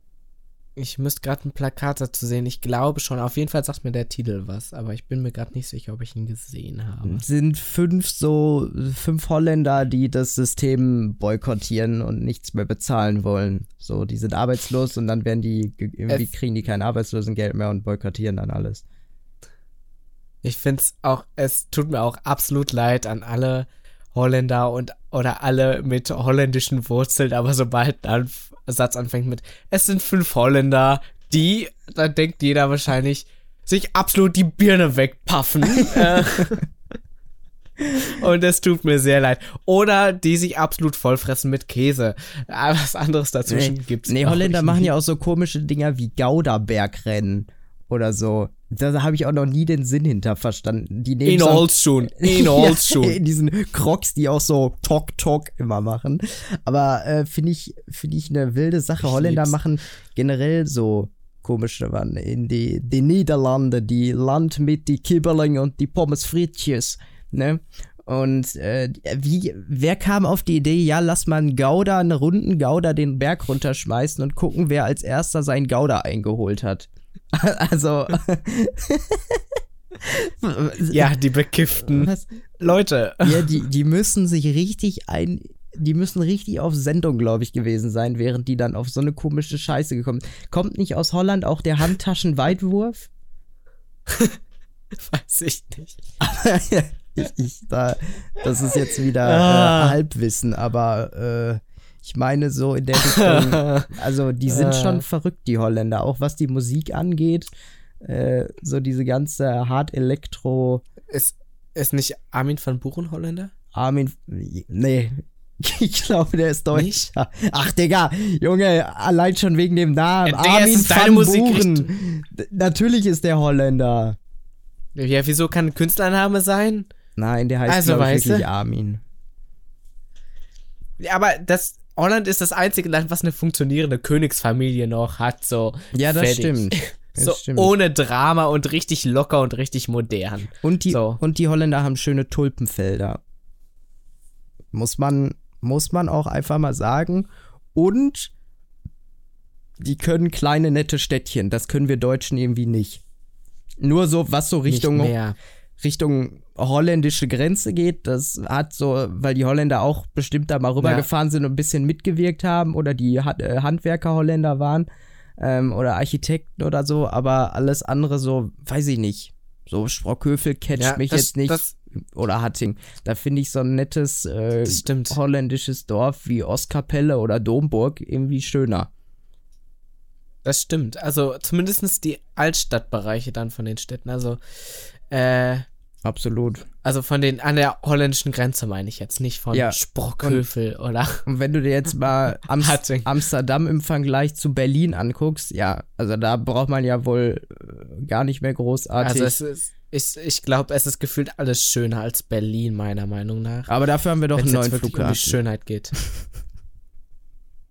ich müsste gerade ein Plakat dazu sehen. Ich glaube schon. Auf jeden Fall sagt mir der Titel was, aber ich bin mir gerade nicht sicher, ob ich ihn gesehen habe. Sind fünf so fünf Holländer, die das System boykottieren und nichts mehr bezahlen wollen. So, die sind arbeitslos und dann werden die irgendwie kriegen die kein Arbeitslosengeld mehr und boykottieren dann alles. Ich finde es auch, es tut mir auch absolut leid an alle Holländer und oder alle mit holländischen Wurzeln, aber sobald ein Satz anfängt mit, es sind fünf Holländer, die, dann denkt jeder wahrscheinlich, sich absolut die Birne wegpaffen. <laughs> Äh, und es tut mir sehr leid. Oder die sich absolut vollfressen mit Käse. Aber was anderes dazwischen nee, gibt's Nee, Holländer machen ja auch so komische Dinger wie Gouda-Bergrennen oder so. Da habe ich auch noch nie den Sinn hinter verstanden. Die nehmen in Holz schon. <laughs> In Holz schon. in diesen Crocs, die auch so Tok Tok immer machen. Aber äh, finde ich, finde ich eine wilde Sache. Ich Holländer lieb's. machen generell so komische Wann in die, die Niederlande, die Land mit die Kibbeling und die Pommes frites, ne? Und äh, wie, wer kam auf die Idee, ja, lass mal einen Gouda, einen runden Gouda den Berg runterschmeißen und gucken, wer als erster seinen Gouda eingeholt hat. <laughs> Also. <laughs> ja, die bekifften Was? Leute. <laughs> Ja, die, die müssen sich richtig ein. Die müssen richtig auf Sendung, glaube ich, gewesen sein, während die dann auf so eine komische Scheiße gekommen sind. Kommt nicht aus Holland auch der Handtaschenweitwurf? Weiß ich nicht. ich, ich, da, das ist jetzt wieder ah. äh, Halbwissen, aber äh, ich meine, so in der Richtung, <laughs> also die sind schon verrückt, die Holländer, auch was die Musik angeht. Äh, so diese ganze Hard Elektro. Ist, ist nicht Armin van Buren Holländer? Armin, nee, <laughs> ich glaube, der ist Deutsch. Ach, Digga, Junge, allein schon wegen dem Namen. Ja, Armin van Buren. Natürlich ist der Holländer. Ja, wieso kann ein Künstlername sein? Nein, der heißt also, wirklich Armin. Ja, aber das, Holland ist das einzige Land, was eine funktionierende Königsfamilie noch hat. So ja, das fertig. stimmt. <laughs> Das so stimmt. ohne Drama und richtig locker und richtig modern. Und die, so. und die Holländer haben schöne Tulpenfelder. Muss man, muss man auch einfach mal sagen. Und die können kleine, nette Städtchen. Das können wir Deutschen irgendwie nicht. Nur so, was so Richtung, Richtung holländische Grenze geht. Das hat so, weil die Holländer auch bestimmt da mal rübergefahren ja. sind und ein bisschen mitgewirkt haben oder die äh, Handwerker Holländer waren ähm, oder Architekten oder so, aber alles andere so, weiß ich nicht. So Sprockhövel catcht ja, mich das, jetzt nicht. Das, oder Hatting. Da finde ich so ein nettes äh, holländisches Dorf wie Ostkapelle oder Domburg irgendwie schöner. Das stimmt. Also zumindest die Altstadtbereiche dann von den Städten. Also äh, Absolut. Also von den, an der holländischen Grenze meine ich jetzt, nicht von ja. Sprockhövel und, oder. Und <laughs> wenn du dir jetzt mal <laughs> Am Amsterdam im Vergleich zu Berlin anguckst, ja, also da braucht man ja wohl äh, gar nicht mehr großartig. Also es ist, ich, ich glaube, es ist gefühlt alles schöner als Berlin, meiner Meinung nach. Aber dafür haben wir doch Wenn's einen neuen Flughafen. Um die Schönheit geht. <laughs>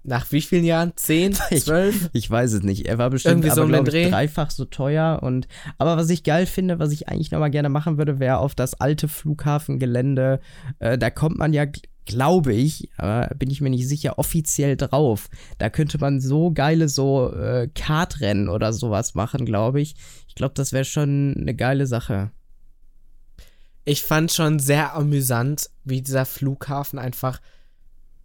Nach wie vielen Jahren? Zehn? <laughs> Zwölf? Ich, ich, weiß es nicht. Er war bestimmt Irgendwie so aber, ich, dreifach so teuer. Und, aber was ich geil finde, was ich eigentlich nochmal gerne machen würde, wäre auf das alte Flughafengelände. Äh, da kommt man ja, glaube ich, aber bin ich mir nicht sicher, offiziell drauf. Da könnte man so geile so äh, Kartrennen oder sowas machen, glaube ich. Ich glaube, das wäre schon eine geile Sache. Ich fand schon sehr amüsant, wie dieser Flughafen einfach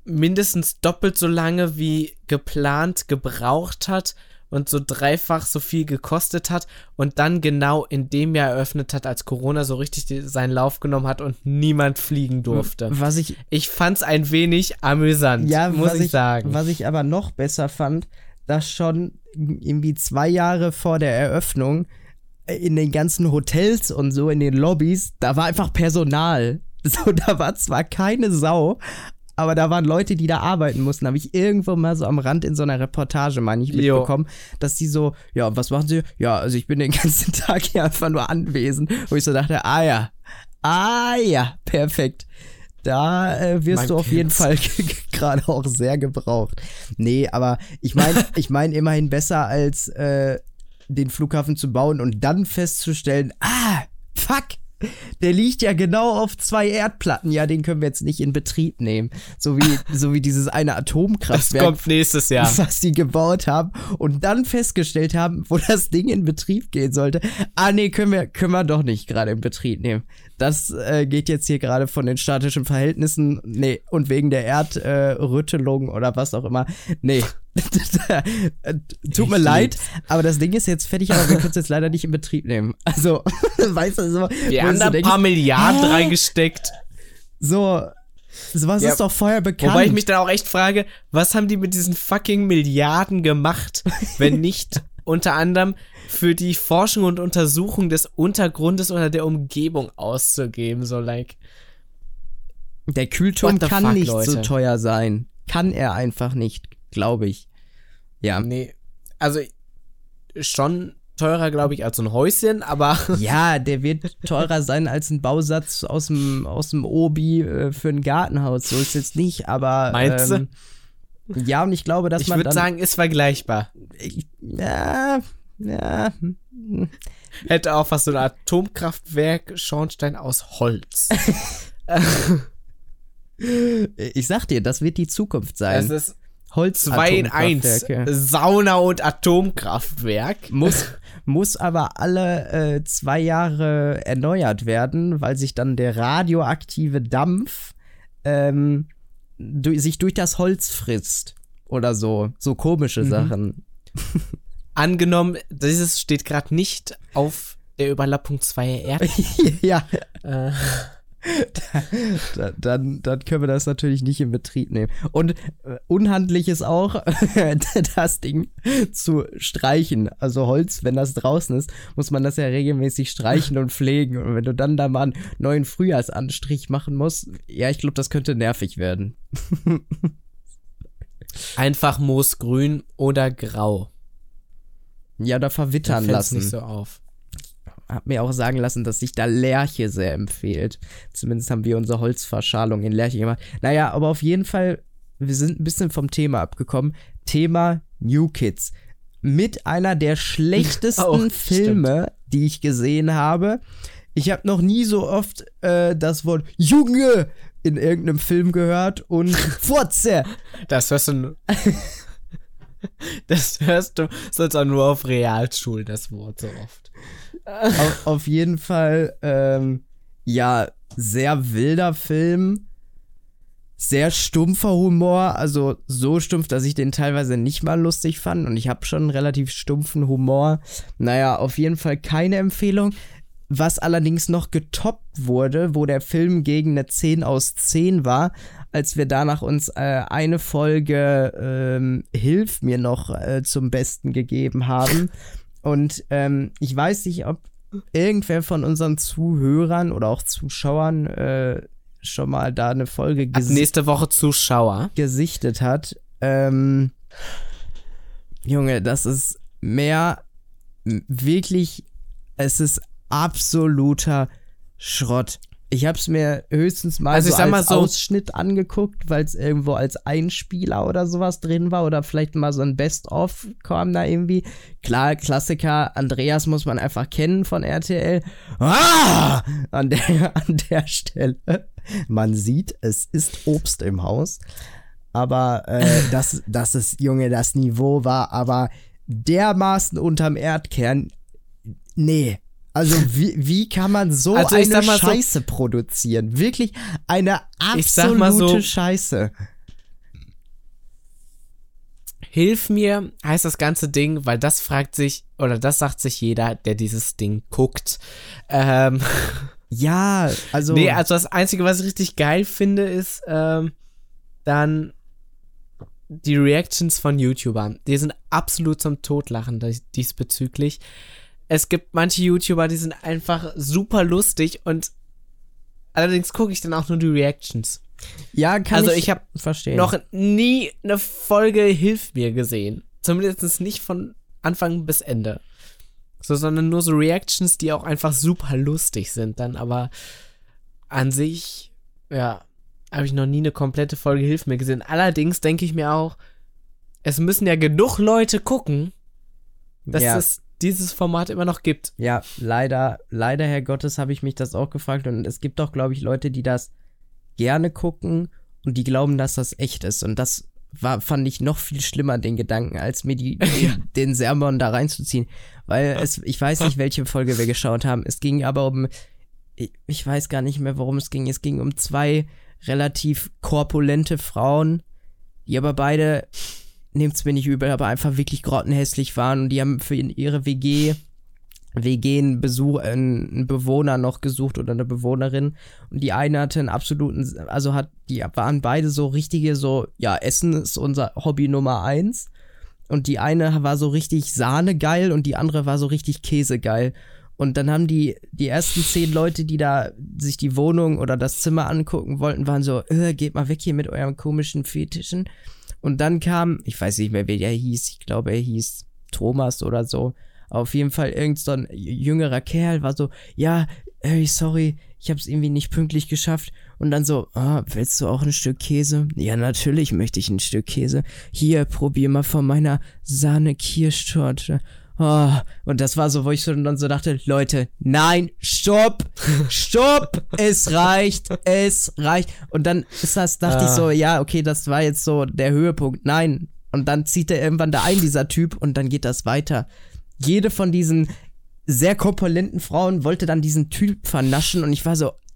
mindestens doppelt so lange wie geplant gebraucht hat, und so dreifach so viel gekostet hat und dann genau in dem Jahr eröffnet hat, als Corona so richtig seinen Lauf genommen hat und niemand fliegen durfte. Was ich, Ich fand's ein wenig amüsant, ja, muss was ich, sagen. Was ich aber noch besser fand, dass schon irgendwie zwei Jahre vor der Eröffnung in den ganzen Hotels und so, in den Lobbys, da war einfach Personal. <laughs> So, da war zwar keine Sau, aber da waren Leute, die da arbeiten mussten. Habe ich irgendwo mal so am Rand in so einer Reportage, meine ich, Jo. mitbekommen, dass die so, ja, was machen sie? Ja, also ich bin den <laughs> ganzen Tag hier einfach nur anwesend. Wo ich so dachte, ah ja, ah ja, perfekt. Da äh, wirst Man du auf jeden kennt's. Fall <laughs> gerade auch sehr gebraucht. Nee, aber ich meine, <laughs> ich meine immerhin besser als äh, den Flughafen zu bauen und dann festzustellen, ah, fuck, der liegt ja genau auf zwei Erdplatten. Ja, den können wir jetzt nicht in Betrieb nehmen. So wie, so wie dieses eine das Atomkraftwerk, kommt nächstes Jahr. <laughs> was die gebaut haben und dann festgestellt haben, wo das Ding in Betrieb gehen sollte. Ah, nee, können wir, können wir doch nicht gerade in Betrieb nehmen. Das äh, geht jetzt hier gerade von den statischen Verhältnissen, nee, und wegen der Erdrüttelung äh, oder was auch immer. Nee. <laughs> Tut mir leid, aber das Ding ist jetzt fertig, aber wir können es jetzt leider nicht in Betrieb nehmen. Also, <laughs> weißt du, so, Wir haben da ein paar Milliarden hä? reingesteckt. so, sowas Ja, ist doch vorher bekannt. Wobei ich mich dann auch echt frage, was haben die mit diesen fucking Milliarden gemacht, wenn <laughs> nicht unter anderem für die Forschung und Untersuchung des Untergrundes oder der Umgebung auszugeben, so like. Der Kühlturm kann fuck, nicht so Leute? teuer sein. Kann er einfach nicht, glaube ich. Ja. Nee, also schon teurer, glaube ich, als so ein Häuschen, aber <laughs> Ja, der wird teurer sein als ein Bausatz aus dem, aus dem Obi äh, für ein Gartenhaus. So ist jetzt nicht, aber. Meinst du? ähm, Ja, und ich glaube, dass ich man würde dann. sagen, ist vergleichbar. ich, ja, ja. Hätte auch fast so ein Atomkraftwerk Schornstein aus Holz. <laughs> <laughs> Ich sag dir, das wird die Zukunft sein. Das ist Holz 2 in 1. Atomkraftwerke. Sauna und Atomkraftwerk. muss, muss aber alle äh, zwei Jahre erneuert werden, weil sich dann der radioaktive Dampf ähm, du, sich durch das Holz frisst. Oder so. So komische Mhm. Sachen. <laughs> Angenommen, dieses steht gerade nicht auf der Überlappung zweier Erde. <laughs> ja, äh, da, dann, dann können wir das natürlich nicht in Betrieb nehmen. Und äh, unhandlich ist auch, <laughs> das Ding zu streichen. Also Holz, wenn das draußen ist, muss man das ja regelmäßig streichen und pflegen. Und wenn du dann da mal einen neuen Frühjahrsanstrich machen musst, ja, ich glaube, das könnte nervig werden. <laughs> einfach moosgrün oder grau. Ja, Da verwittern fällt's lassen. nicht so auf. Hab mir auch sagen lassen, dass sich da Lerche sehr empfiehlt. Zumindest haben wir unsere Holzverschalung in Lerche gemacht. Naja, aber auf jeden Fall, wir sind ein bisschen vom Thema abgekommen. Thema New Kids. Mit einer der <laughs> schlechtesten Oh, Filme, die ich gesehen habe. Ich habe noch nie so oft äh, das Wort Junge in irgendeinem Film gehört und <laughs> Furze. Das hörst du nur. <laughs> Das hörst du sonst auch nur auf Realschulen, das Wort so oft. Auf, auf jeden Fall, ähm, ja, sehr wilder Film. Sehr stumpfer Humor, also so stumpf, dass ich den teilweise nicht mal lustig fand. Und ich habe schon einen relativ stumpfen Humor. Naja, auf jeden Fall keine Empfehlung. Was allerdings noch getoppt wurde, wo der Film gegen eine 10 aus 10 war, als wir danach uns äh, eine Folge ähm, Hilf mir noch äh, zum Besten gegeben haben. <laughs> Und ähm, ich weiß nicht, ob irgendwer von unseren Zuhörern oder auch Zuschauern äh, schon mal da eine Folge Ab ges nächste Woche Zuschauer. gesichtet hat. Ähm, Junge, das ist mehr wirklich, es ist absoluter Schrott. Ich hab's mir höchstens mal, Also so als so- Ausschnitt angeguckt, weil es irgendwo als Einspieler oder sowas drin war oder vielleicht mal so ein Best-of kam da irgendwie. Klar, Klassiker, Andreas muss man einfach kennen von RTL. Ah! An der, <laughs> an der Stelle. Man sieht, es ist Obst im Haus. Aber äh, <laughs> das, das ist, Junge, das Niveau war aber dermaßen unterm Erdkern. Nee. Also wie, wie kann man so Also eine mal so- Scheiße produzieren? Wirklich eine absolute so- Scheiße. Hilf mir heißt das ganze Ding, weil das fragt sich, oder das sagt sich jeder, der dieses Ding guckt. Ähm, <laughs> Ja, also. Nee, also das Einzige, was ich richtig geil finde, ist ähm, dann die Reactions von YouTubern. Die sind absolut zum Totlachen dies- diesbezüglich. Es gibt manche YouTuber, die sind einfach super lustig und allerdings gucke ich dann auch nur die Reactions. ja, kann also ich, ich habe noch nie eine Folge Hilf mir gesehen. Zumindest nicht von Anfang bis Ende. So, sondern nur so Reactions, die auch einfach super lustig sind. Dann aber an sich, ja, habe ich noch nie eine komplette Folge Hilf mir gesehen. Allerdings denke ich mir auch, es müssen ja genug Leute gucken, dass ja. es dieses Format immer noch gibt. Ja, leider, leider, Herr Gottes, habe ich mich das auch gefragt. Und es gibt auch, glaube ich, Leute, die das gerne gucken und die glauben, dass das echt ist. Und das war, fand ich noch viel schlimmer, den Gedanken, als mir die, <laughs> den, den Sermon da reinzuziehen. Weil es, ich weiß nicht, <laughs> welche Folge wir geschaut haben. Es ging aber um, ich, ich weiß gar nicht mehr, worum es ging. Es ging um zwei relativ korpulente Frauen, die aber beide, nehmt's mir nicht übel, aber einfach wirklich grottenhässlich waren und die haben für ihre WG WG einen, Besuch, einen Bewohner noch gesucht oder eine Bewohnerin und die eine hatte einen absoluten, also hat, die waren beide so richtige, so, ja, Essen ist unser Hobby Nummer eins und die eine war so richtig Sahnegeil und die andere war so richtig Käsegeil. Und dann haben die, die ersten zehn Leute, die da sich die Wohnung oder das Zimmer angucken wollten, waren so, äh, geht mal weg hier mit eurem komischen Fetischen. Und dann kam, ich weiß nicht mehr, wer der hieß, ich glaube, er hieß Thomas oder so. Auf jeden Fall irgend so jüngerer Kerl war so, ja, ey, sorry, ich hab's irgendwie nicht pünktlich geschafft. Und dann so, ah, willst du auch ein Stück Käse? Ja, natürlich möchte ich ein Stück Käse. Hier, probier mal von meiner Sahne-Kirschtorte. Oh, und das war so, wo ich schon dann so dachte, Leute, nein, stopp, stopp, <laughs> es reicht, es reicht. Und dann ist das, dachte ich so, ja, okay, das war jetzt so der Höhepunkt. Nein. Und dann zieht er irgendwann da ein, dieser Typ, und dann geht das weiter. Jede von diesen sehr korpulenten Frauen wollte dann diesen Typ vernaschen und ich war so, ah!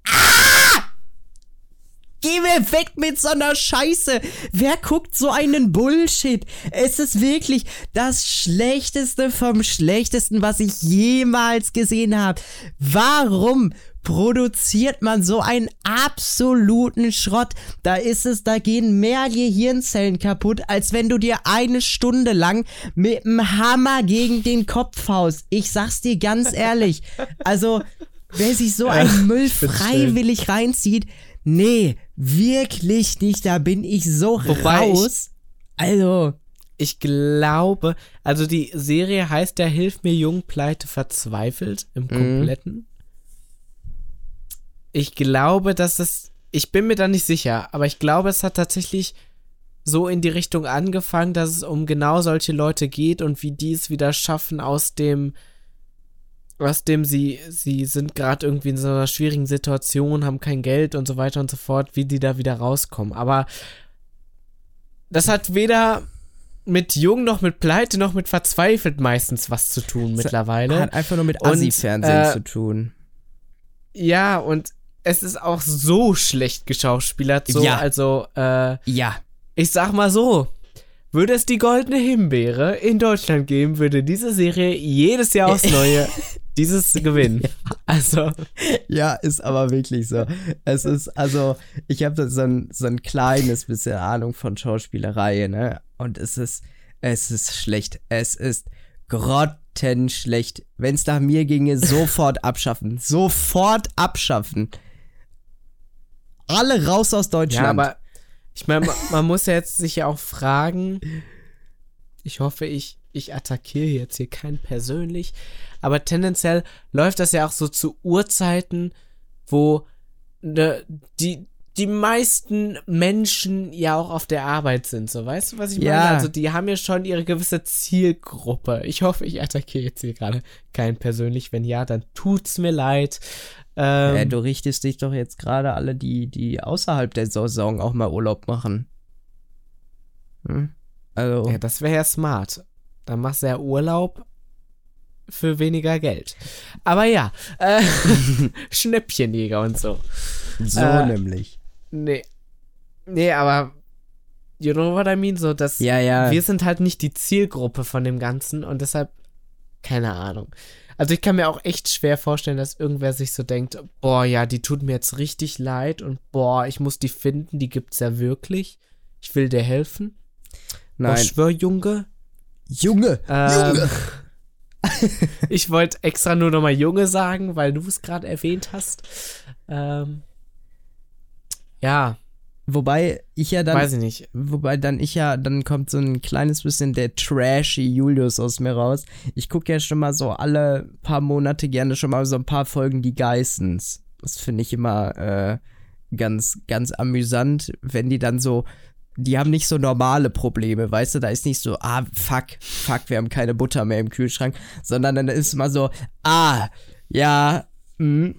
Geh mir weg mit so einer Scheiße. Wer guckt so einen Bullshit? Es ist wirklich das Schlechteste vom Schlechtesten, was ich jemals gesehen habe. Warum produziert man so einen absoluten Schrott? Da ist es, da gehen mehr Gehirnzellen kaputt, als wenn du dir eine Stunde lang mit dem Hammer gegen den Kopf haust. Ich sag's dir ganz ehrlich. Also, wer sich so einen Müll freiwillig reinzieht, nee, wirklich nicht. Da bin ich so Wobei ich- raus. also, Ich glaube, also die Serie heißt ja Hilf mir Jung, Pleite, Verzweifelt im Kompletten. Ich glaube, dass es, ich bin mir da nicht sicher, aber ich glaube, es hat tatsächlich so in die Richtung angefangen, dass es um genau solche Leute geht und wie die es wieder schaffen aus dem, aus dem sie, sie sind gerade irgendwie in so einer schwierigen Situation, haben kein Geld und so weiter und so fort, wie die da wieder rauskommen. Aber das hat weder mit Jung noch mit Pleite noch mit Verzweifelt meistens was zu tun mittlerweile. hat einfach nur mit Assi-Fernsehen äh, zu tun. Ja, und es ist auch so schlecht geschauspielert. So, Ja. also, äh, Ja. ich sag mal so. Würde es die goldene Himbeere in Deutschland geben, würde diese Serie jedes Jahr aufs Neue <laughs> dieses gewinnen. Also, Ja, ist aber wirklich so. Es ist, also, ich habe so ein, so ein kleines bisschen Ahnung von Schauspielerei, ne? Und es ist, es ist schlecht. Es ist grottenschlecht. Wenn es nach mir ginge, sofort <laughs> abschaffen. Sofort abschaffen. Alle raus aus Deutschland. ja, aber ich meine, man, man muss ja jetzt sich ja auch fragen. Ich hoffe, ich, ich attackiere jetzt hier keinen persönlich. Aber tendenziell läuft das ja auch so zu Uhrzeiten, wo ne, die, die meisten Menschen ja auch auf der Arbeit sind. So, weißt du, was ich meine? Ja. Also, die haben ja schon ihre gewisse Zielgruppe. Ich hoffe, ich attackiere jetzt hier gerade keinen persönlich. Wenn ja, dann tut's mir leid. Ähm, Ja, du richtest dich doch jetzt gerade alle, die, die außerhalb der Saison auch mal Urlaub machen. Hm? Also, Ja, das wäre ja smart. Dann machst du ja Urlaub für weniger Geld. Aber ja, äh, <laughs> Schnäppchenjäger und so. so äh, nämlich. Nee. Nee, aber you know what I mean? So, dass Ja, ja. wir sind halt nicht die Zielgruppe von dem Ganzen und deshalb, keine Ahnung. Also ich kann mir auch echt schwer vorstellen, dass irgendwer sich so denkt, boah, ja, die tut mir jetzt richtig leid und boah, ich muss die finden, die gibt's ja wirklich. Ich will dir helfen. Nein. schwör, Junge. Junge! Ähm, Junge! <laughs> ich wollte extra nur nochmal Junge sagen, weil du es gerade erwähnt hast. Ähm, ja, Wobei ich ja dann. weiß ich nicht. Wobei dann ich ja, dann kommt so ein kleines bisschen der trashy Julius aus mir raus. Ich gucke ja schon mal so alle paar Monate gerne schon mal so ein paar Folgen die Geissens. Das finde ich immer äh, ganz, ganz amüsant, wenn die dann so, die haben nicht so normale Probleme, weißt du, da ist nicht so, ah, fuck, fuck, wir haben keine Butter mehr im Kühlschrank, sondern dann ist mal so, ah, ja, hm,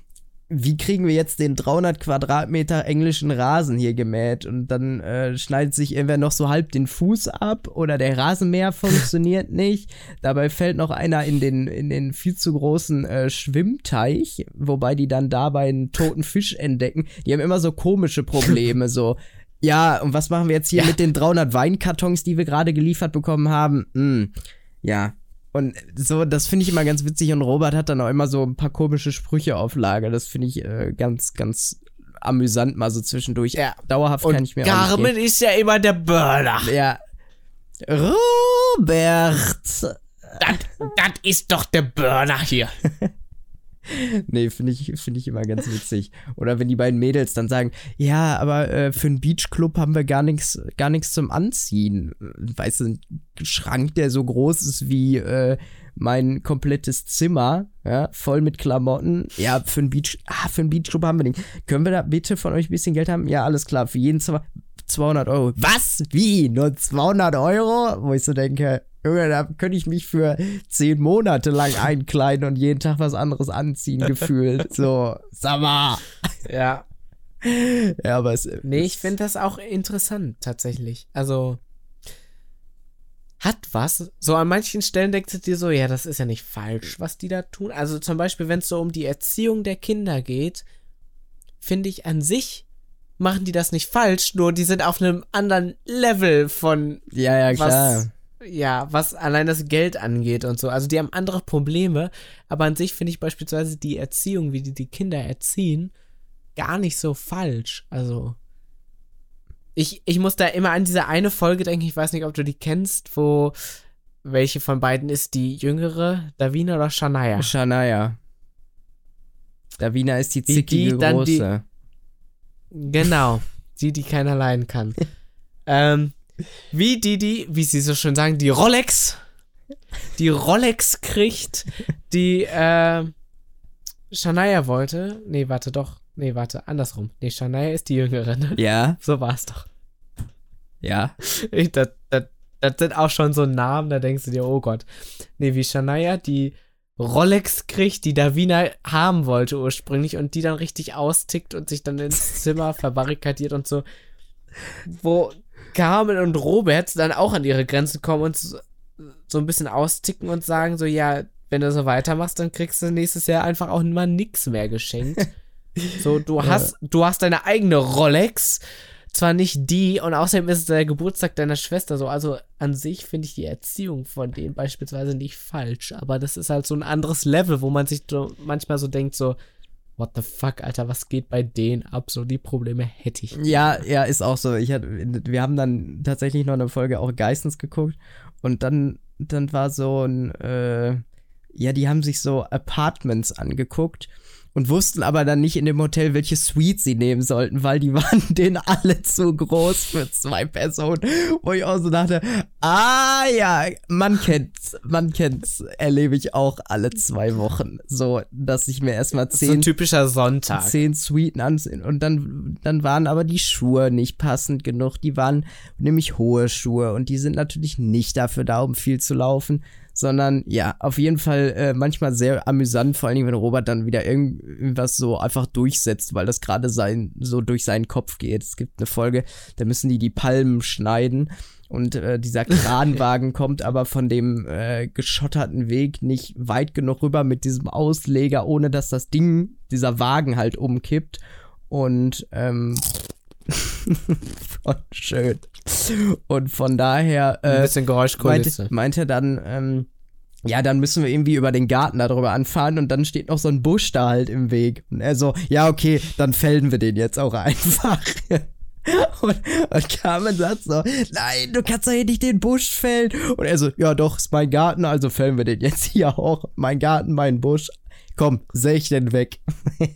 wie kriegen wir jetzt den 300 Quadratmeter englischen Rasen hier gemäht? Und dann äh, schneidet sich irgendwer noch so halb den Fuß ab oder der Rasenmäher funktioniert <laughs> nicht. Dabei fällt noch einer in den, in den viel zu großen äh, Schwimmteich, wobei die dann dabei einen toten Fisch entdecken. Die haben immer so komische Probleme, so. <laughs> Ja, und was machen wir jetzt hier mit den 300 Weinkartons, die wir gerade geliefert bekommen haben? Hm, ja, und so, das finde ich immer ganz witzig. Und Robert hat dann auch immer so ein paar komische Sprüche auf Lager. Das finde ich äh, ganz, ganz amüsant mal so zwischendurch. Ja. Dauerhaft kann ich mir auch Carmen nicht ist ja immer der Burner. Ja. Robert! Das ist doch der Burner hier. <laughs> Nee, finde ich, finde ich immer ganz witzig. Oder wenn die beiden Mädels dann sagen, ja, aber äh, für einen Beachclub haben wir gar nichts, gar nichts zum Anziehen. Weißt du, ein Schrank, der so groß ist wie äh, mein komplettes Zimmer, ja, voll mit Klamotten. Ja, für einen Beach, ah, für einen Beachclub haben wir nicht. Können wir da bitte von euch ein bisschen Geld haben? Ja, alles klar, für jeden Zimmer 200 Euro. Was? Wie? Nur 200 Euro? Wo ich so denke, Junge, da könnte ich mich für zehn Monate lang <laughs> einkleiden und jeden Tag was anderes anziehen, gefühlt. <laughs> So, sag mal. Ja. Ja, aber es. Nee, ich finde das auch interessant, tatsächlich. Also, hat was. So an manchen Stellen denkst du dir so, ja, das ist ja nicht falsch, was die da tun. Also zum Beispiel, wenn es so um die Erziehung der Kinder geht, finde ich an sich machen die das nicht falsch, nur die sind auf einem anderen Level von Ja, ja, klar. was, ja, was allein das Geld angeht und so. Also die haben andere Probleme, aber an sich finde ich beispielsweise die Erziehung, wie die die Kinder erziehen, gar nicht so falsch. Also ich, ich muss da immer an diese eine Folge denken, ich weiß nicht, ob du die kennst, wo welche von beiden ist die jüngere, Davina oder Shania? Shania. Davina ist die die zickige dann die- Große. Genau, die, die keiner leiden kann. <laughs> ähm, wie die, die, wie sie so schön sagen, die Rolex, die Rolex kriegt, die äh, Shania wollte. Nee, warte doch. Nee, warte, andersrum. Nee, Shania ist die Jüngere, ne? Ja, So war es doch. ja. Ich, das, das, das sind auch schon so Namen, da denkst du dir, oh Gott. Nee, wie Shania die Rolex kriegt, die Davina haben wollte ursprünglich und die dann richtig austickt und sich dann ins <laughs> Zimmer verbarrikadiert und so. Wo Carmen und Robert dann auch an ihre Grenzen kommen und so, so ein bisschen austicken und sagen so, ja, wenn du so weitermachst, dann kriegst du nächstes Jahr einfach auch mal nix mehr geschenkt. <laughs> So, du <laughs> hast, du hast deine eigene Rolex, zwar nicht die, und außerdem ist es der Geburtstag deiner Schwester so. Also an sich finde ich die Erziehung von denen beispielsweise nicht falsch, aber das ist halt so ein anderes Level, wo man sich so manchmal so denkt, so, what the fuck, Alter, was geht bei denen ab? So, die Probleme hätte ich. Ja, ja, ist auch so. Ich hatte, wir haben dann tatsächlich noch eine Folge auch Geistens geguckt und dann, dann war so ein, äh, ja, die haben sich so Apartments angeguckt und wussten aber dann nicht in dem Hotel, welche Suite sie nehmen sollten, weil die <laughs> waren denen alle zu groß für zwei Personen. Wo ich auch so dachte, ah ja, man kennt's, man kennt's, erlebe ich auch alle zwei Wochen. So, dass ich mir erstmal So ein zehn typischer Sonntag. zehn Suiten ansehen. Und dann, dann waren aber die Schuhe nicht passend genug. Die waren nämlich hohe Schuhe und die sind natürlich nicht dafür da, um viel zu laufen, sondern ja, auf jeden Fall äh, manchmal sehr amüsant, vor allen Dingen, wenn Robert dann wieder irgend- irgendwas so einfach durchsetzt, weil das gerade sein, so durch seinen Kopf geht. Es gibt eine Folge, da müssen die die Palmen schneiden. Und äh, dieser Kranwagen <laughs> kommt aber von dem äh, geschotterten Weg nicht weit genug rüber mit diesem Ausleger, ohne dass das Ding, dieser Wagen halt umkippt. Und ähm, <laughs> Voll schön. Und von daher Ein äh, bisschen Geräuschkulisse. meinte, meinte dann, ähm, ja, dann müssen wir irgendwie über den Garten darüber anfahren und dann steht noch so ein Busch da halt im Weg. Und er so, ja, okay, dann fällen wir den jetzt auch <laughs> einfach. Und, und Carmen sagt so, nein, du kannst doch hier nicht den Busch fällen. Und er so, ja doch, ist mein Garten, also fällen wir den jetzt hier auch. Mein Garten, mein Busch. Komm, säg ich den weg. <laughs>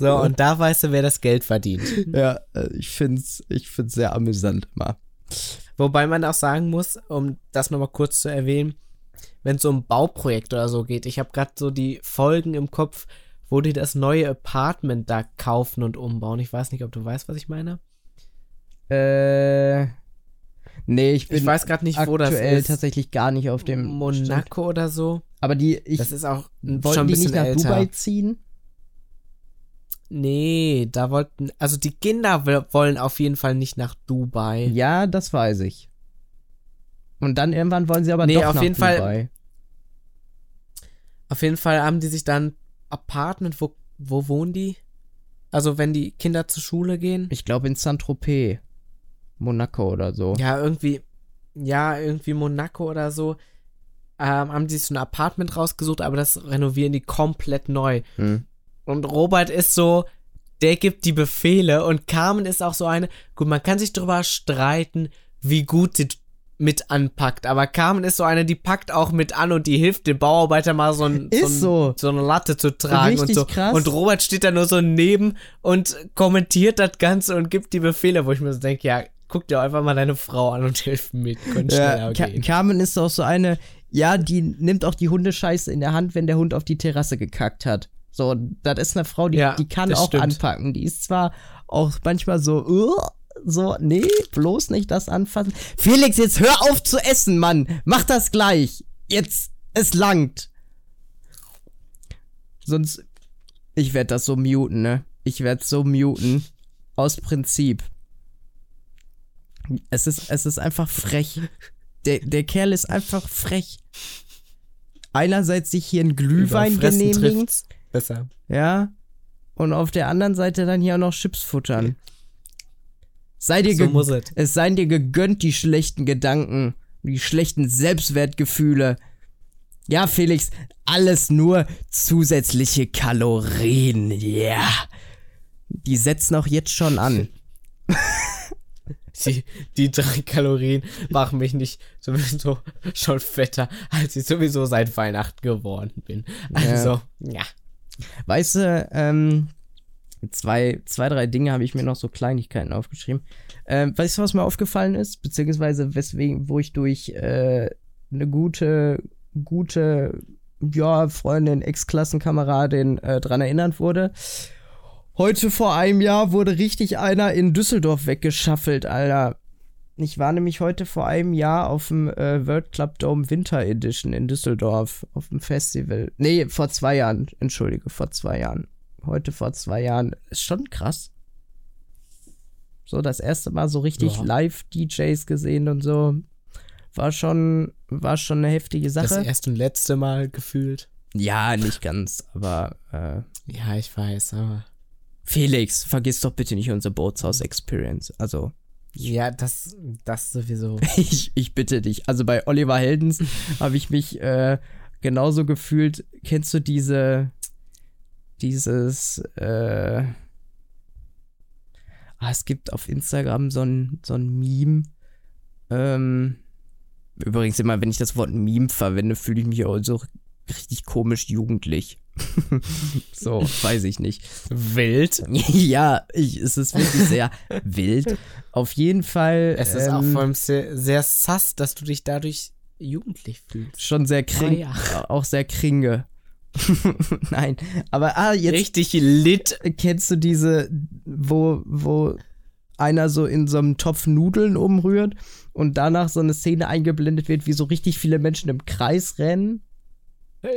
So, und da weißt du, wer das Geld verdient. Ja, äh, ich find's, ich find's sehr amüsant immer. Wobei man auch sagen muss, um das nochmal kurz zu erwähnen, wenn es um ein Bauprojekt oder so geht, ich habe gerade so die Folgen im Kopf, wo die das neue Apartment da kaufen und umbauen. Ich weiß nicht, ob du weißt, was ich meine. Äh, nee, ich bin Ich weiß gerade nicht, wo das aktuell ist. tatsächlich gar nicht auf dem Stand. Monaco oder so. Aber die, ich, Das ist auch wollten die nicht nach älter. Dubai ziehen? Nee, da wollten, also die Kinder wollen auf jeden Fall nicht nach Dubai. Ja, das weiß ich. Und dann irgendwann wollen sie aber Nee, doch auf nach jeden Fall- Dubai. Auf jeden Fall haben die sich dann Apartment, wo, wo wohnen die? Also wenn die Kinder zur Schule gehen? Ich glaube in Saint-Tropez. Monaco oder so. Ja, irgendwie, ja, irgendwie Monaco oder so. Ähm, haben die sich so ein Apartment rausgesucht, aber das renovieren die komplett neu. Hm. Und Robert ist so, der gibt die Befehle und Carmen ist auch so eine, gut, man kann sich drüber streiten, wie gut sie mit anpackt, aber Carmen ist so eine, die packt auch mit an und die hilft dem Bauarbeiter mal so, ein, so, ein, so. so eine Latte zu tragen Richtig und so. krass. Und Robert steht da nur so neben und kommentiert das Ganze und gibt die Befehle, wo ich mir so denke, ja, guck dir einfach mal deine Frau an und <laughs> hilf mit, könnte Ja, schneller Ka gehen. Carmen ist auch so eine, ja, die nimmt auch die Hundescheiße in der Hand, wenn der Hund auf die Terrasse gekackt hat. So, das ist eine Frau, die, Ja, die kann auch stimmt. anpacken. Die ist zwar auch manchmal so, uh, so, nee, bloß nicht das anfassen. Felix, jetzt hör auf zu essen, Mann. Mach das gleich. Jetzt, es langt. Sonst, ich werd das so muten, ne? Ich werd so muten. Aus Prinzip. Es ist, es ist einfach frech. Der, der Kerl ist einfach frech. Einerseits sich hier einen Glühwein genehmigen, trifft's Besser. ja, und auf der anderen Seite dann hier auch noch Chips futtern. Sei dir So es. es seien dir gegönnt, die schlechten Gedanken, die schlechten Selbstwertgefühle. Ja, Felix, alles nur zusätzliche Kalorien, ja. Die setzen auch jetzt schon an. <laughs> <laughs> Die, die drei Kalorien machen mich nicht sowieso schon fetter, als ich sowieso seit Weihnachten geworden bin. Also, ja. Weißt du, ähm, zwei, zwei, drei Dinge habe ich mir noch so Kleinigkeiten aufgeschrieben. Ähm, weißt du, was mir aufgefallen ist? Beziehungsweise weswegen, wo ich durch äh, eine gute, gute, ja, Freundin, Ex-Klassenkameradin äh, dran erinnert wurde. Heute vor einem Jahr wurde richtig einer in Düsseldorf weggeschaffelt, Alter. Ich war nämlich heute vor einem Jahr auf dem äh, World Club Dome Winter Edition in Düsseldorf, auf dem Festival. Nee, vor zwei Jahren, entschuldige, vor zwei Jahren. Heute vor zwei Jahren. Ist schon krass. So, das erste Mal so richtig Ja. Live-DJs gesehen und so. War schon, war schon eine heftige Das Sache. erste und letzte Mal gefühlt. Ja, nicht ganz, aber äh, Ja, ich weiß, aber. Felix, vergiss doch bitte nicht unsere Bootshaus Experience. Also, Ja, das, das sowieso. <laughs> ich, ich bitte dich. Also bei Oliver Heldens <laughs> habe ich mich äh, genauso gefühlt. Kennst du diese, dieses, äh, ah, es gibt auf Instagram so ein, so ein Meme. Ähm, übrigens immer, wenn ich das Wort Meme verwende, fühle ich mich auch so richtig komisch jugendlich. <laughs> so, weiß ich nicht. Wild. <laughs> ja, ich, es ist wirklich sehr wild. Auf jeden Fall. Es ist auch ähm, vor allem sehr, sehr sass, dass du dich dadurch jugendlich fühlst. schon sehr kring, Ah, auch sehr kringe. <laughs> Nein, aber ah, jetzt Richtig lit. kennst du diese, wo, wo einer so in so einem Topf Nudeln umrührt und danach so eine Szene eingeblendet wird, wie so richtig viele Menschen im Kreis rennen?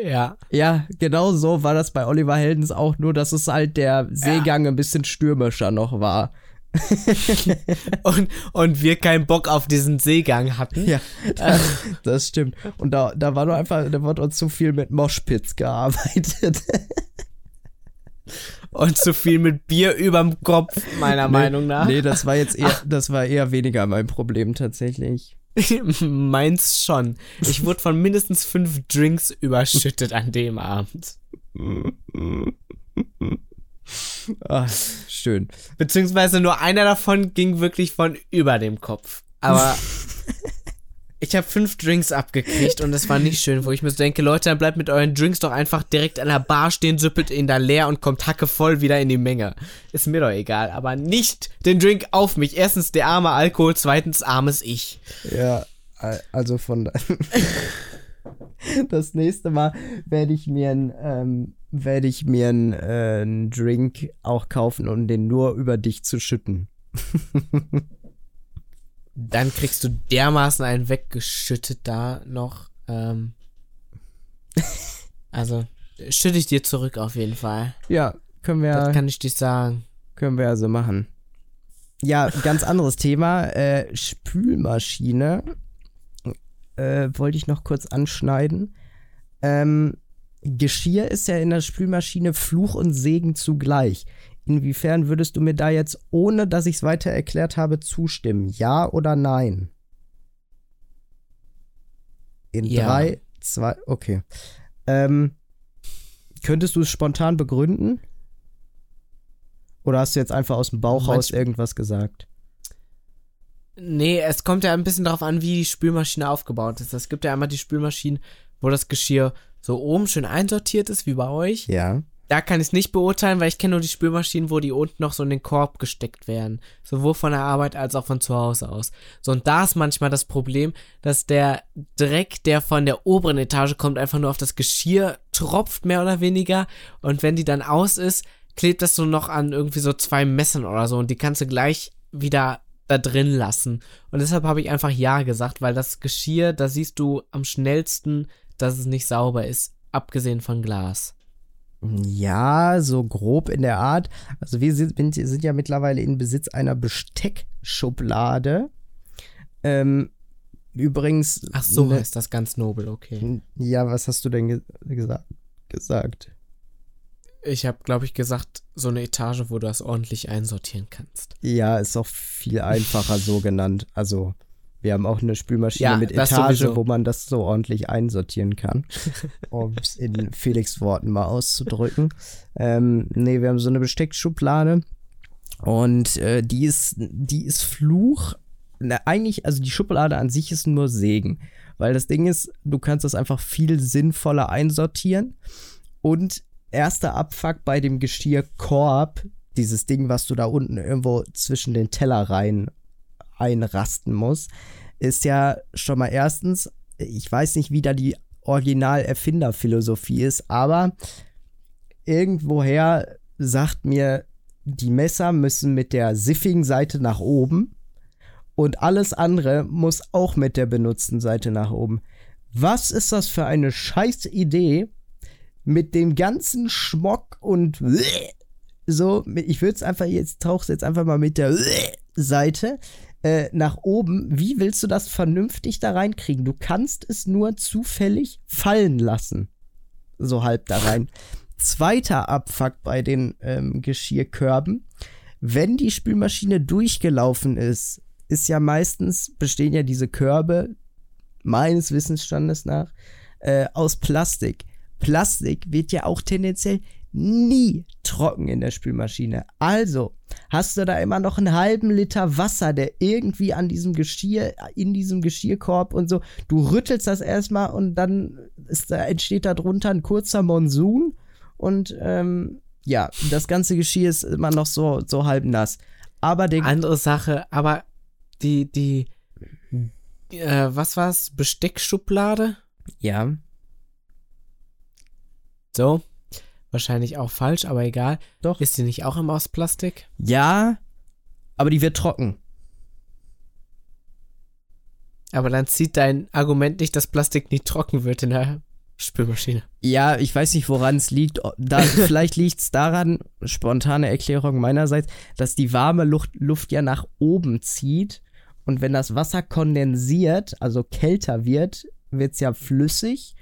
Ja. Ja, genau so war das bei Oliver Heldens auch, nur dass es halt der Seegang ein bisschen stürmischer noch war. <laughs> Und, und wir keinen Bock auf diesen Seegang hatten. Ja, das, <laughs> das stimmt. Und da, da war nur einfach, da wurde uns zu viel mit Moshpits gearbeitet. <laughs> Und zu viel mit Bier überm Kopf, meiner Meinung nach. Nee, das war jetzt eher, das war eher weniger mein Problem tatsächlich. Meins schon. Ich wurde von mindestens fünf Drinks überschüttet an dem Abend. Ah, schön. Beziehungsweise nur einer davon ging wirklich von über dem Kopf. Aber <laughs> ich habe fünf Drinks abgekriegt und das war nicht schön, wo ich mir so denke, Leute, dann bleibt mit euren Drinks doch einfach direkt an der Bar stehen, süppelt ihn da leer und kommt hackevoll wieder in die Menge. Ist mir doch egal, aber nicht den Drink auf mich. Erstens der arme Alkohol, zweitens armes Ich. Ja, also von <laughs> das nächste Mal werde ich mir ein ähm, werde ich mir einen äh, Drink auch kaufen, um den nur über dich zu schütten. <laughs> Dann kriegst du dermaßen einen weggeschüttet da noch. Ähm, <laughs> also, schütte ich dir zurück auf jeden Fall. Ja, können wir. Das kann ich dir sagen. Können wir also machen. Ja, ganz anderes Thema. Äh, Spülmaschine. Äh, wollte ich noch kurz anschneiden. Ähm, Geschirr ist ja in der Spülmaschine Fluch und Segen zugleich. Inwiefern würdest du mir da jetzt, ohne dass ich es weiter erklärt habe, zustimmen? Ja oder nein? In Ja. drei, zwei, okay. Ähm, könntest du es spontan begründen? Oder hast du jetzt einfach aus dem Bauch raus irgendwas gesagt? Nee, es kommt ja ein bisschen darauf an, wie die Spülmaschine aufgebaut ist. Es gibt ja einmal die Spülmaschinen, wo das Geschirr so oben schön einsortiert ist, wie bei euch. Ja. Da kann ich es nicht beurteilen, weil ich kenne nur die Spülmaschinen, wo die unten noch so in den Korb gesteckt werden. Sowohl von der Arbeit als auch von zu Hause aus. So, und da ist manchmal das Problem, dass der Dreck, der von der oberen Etage kommt, einfach nur auf das Geschirr tropft, mehr oder weniger. Und wenn die dann aus ist, klebt das so noch an irgendwie so zwei Messern oder so. Und die kannst du gleich wieder da drin lassen. Und deshalb habe ich einfach Ja gesagt, weil das Geschirr, da siehst du am schnellsten, dass es nicht sauber ist, abgesehen von Glas. Ja, so grob in der Art. Also wir sind, sind ja mittlerweile in Besitz einer Besteckschublade. Ähm, übrigens. Ach so, ne- heißt das ganz nobel, okay. Ja, was hast du denn ge gesa gesagt? Ich habe, glaube ich, gesagt, so eine Etage, wo du das ordentlich einsortieren kannst. Ja, ist auch viel einfacher so genannt. Also, wir haben auch eine Spülmaschine Ja, mit Etage, sowieso. wo man das so ordentlich einsortieren kann. <laughs> um es in Felix Worten mal auszudrücken. Ähm, nee, wir haben so eine Besteckschublade. Und äh, die ist, die ist Fluch. Na, eigentlich, also die Schublade an sich ist nur Segen. Weil das Ding ist, du kannst das einfach viel sinnvoller einsortieren. Und erster Abfuck bei dem Geschirrkorb, dieses Ding, was du da unten irgendwo zwischen den Tellerreihen einrasten musst, ist ja schon mal erstens, ich weiß nicht, wie da die Original-Erfinderphilosophie ist, aber irgendwoher sagt mir, die Messer müssen mit der siffigen Seite nach oben und alles andere muss auch mit der benutzten Seite nach oben. Was ist das für eine scheiß Idee, mit dem ganzen Schmock und so, ich würde es einfach jetzt, tauch's jetzt einfach mal mit der Seite äh, nach oben. Wie willst du das vernünftig da reinkriegen? Du kannst es nur zufällig fallen lassen. So halb da rein. Zweiter Abfuck bei den ähm, Geschirrkörben. Wenn die Spülmaschine durchgelaufen ist, ist ja meistens, bestehen ja diese Körbe, meines Wissensstandes nach, äh, aus Plastik. Plastik wird ja auch tendenziell nie trocken in der Spülmaschine. Also hast du da immer noch einen halben Liter Wasser, der irgendwie an diesem Geschirr, in diesem Geschirrkorb und so, du rüttelst das erstmal und dann ist da, entsteht da drunter ein kurzer Monsun und ähm, ja, das ganze Geschirr ist immer noch so, so halb nass. Aber der Andere Sache, aber die, die, äh, was war's? Besteckschublade? ja, So. Wahrscheinlich auch falsch, aber egal. Doch. Ist die nicht auch immer aus Plastik? ja, aber die wird trocken. Aber dann zieht dein Argument nicht, dass Plastik nie trocken wird in der Spülmaschine. Ja, ich weiß nicht, woran es liegt. Da, <laughs> vielleicht liegt es daran, spontane Erklärung meinerseits, dass die warme Luft, Luft ja nach oben zieht. Und wenn das Wasser kondensiert, also kälter wird, wird es ja flüssig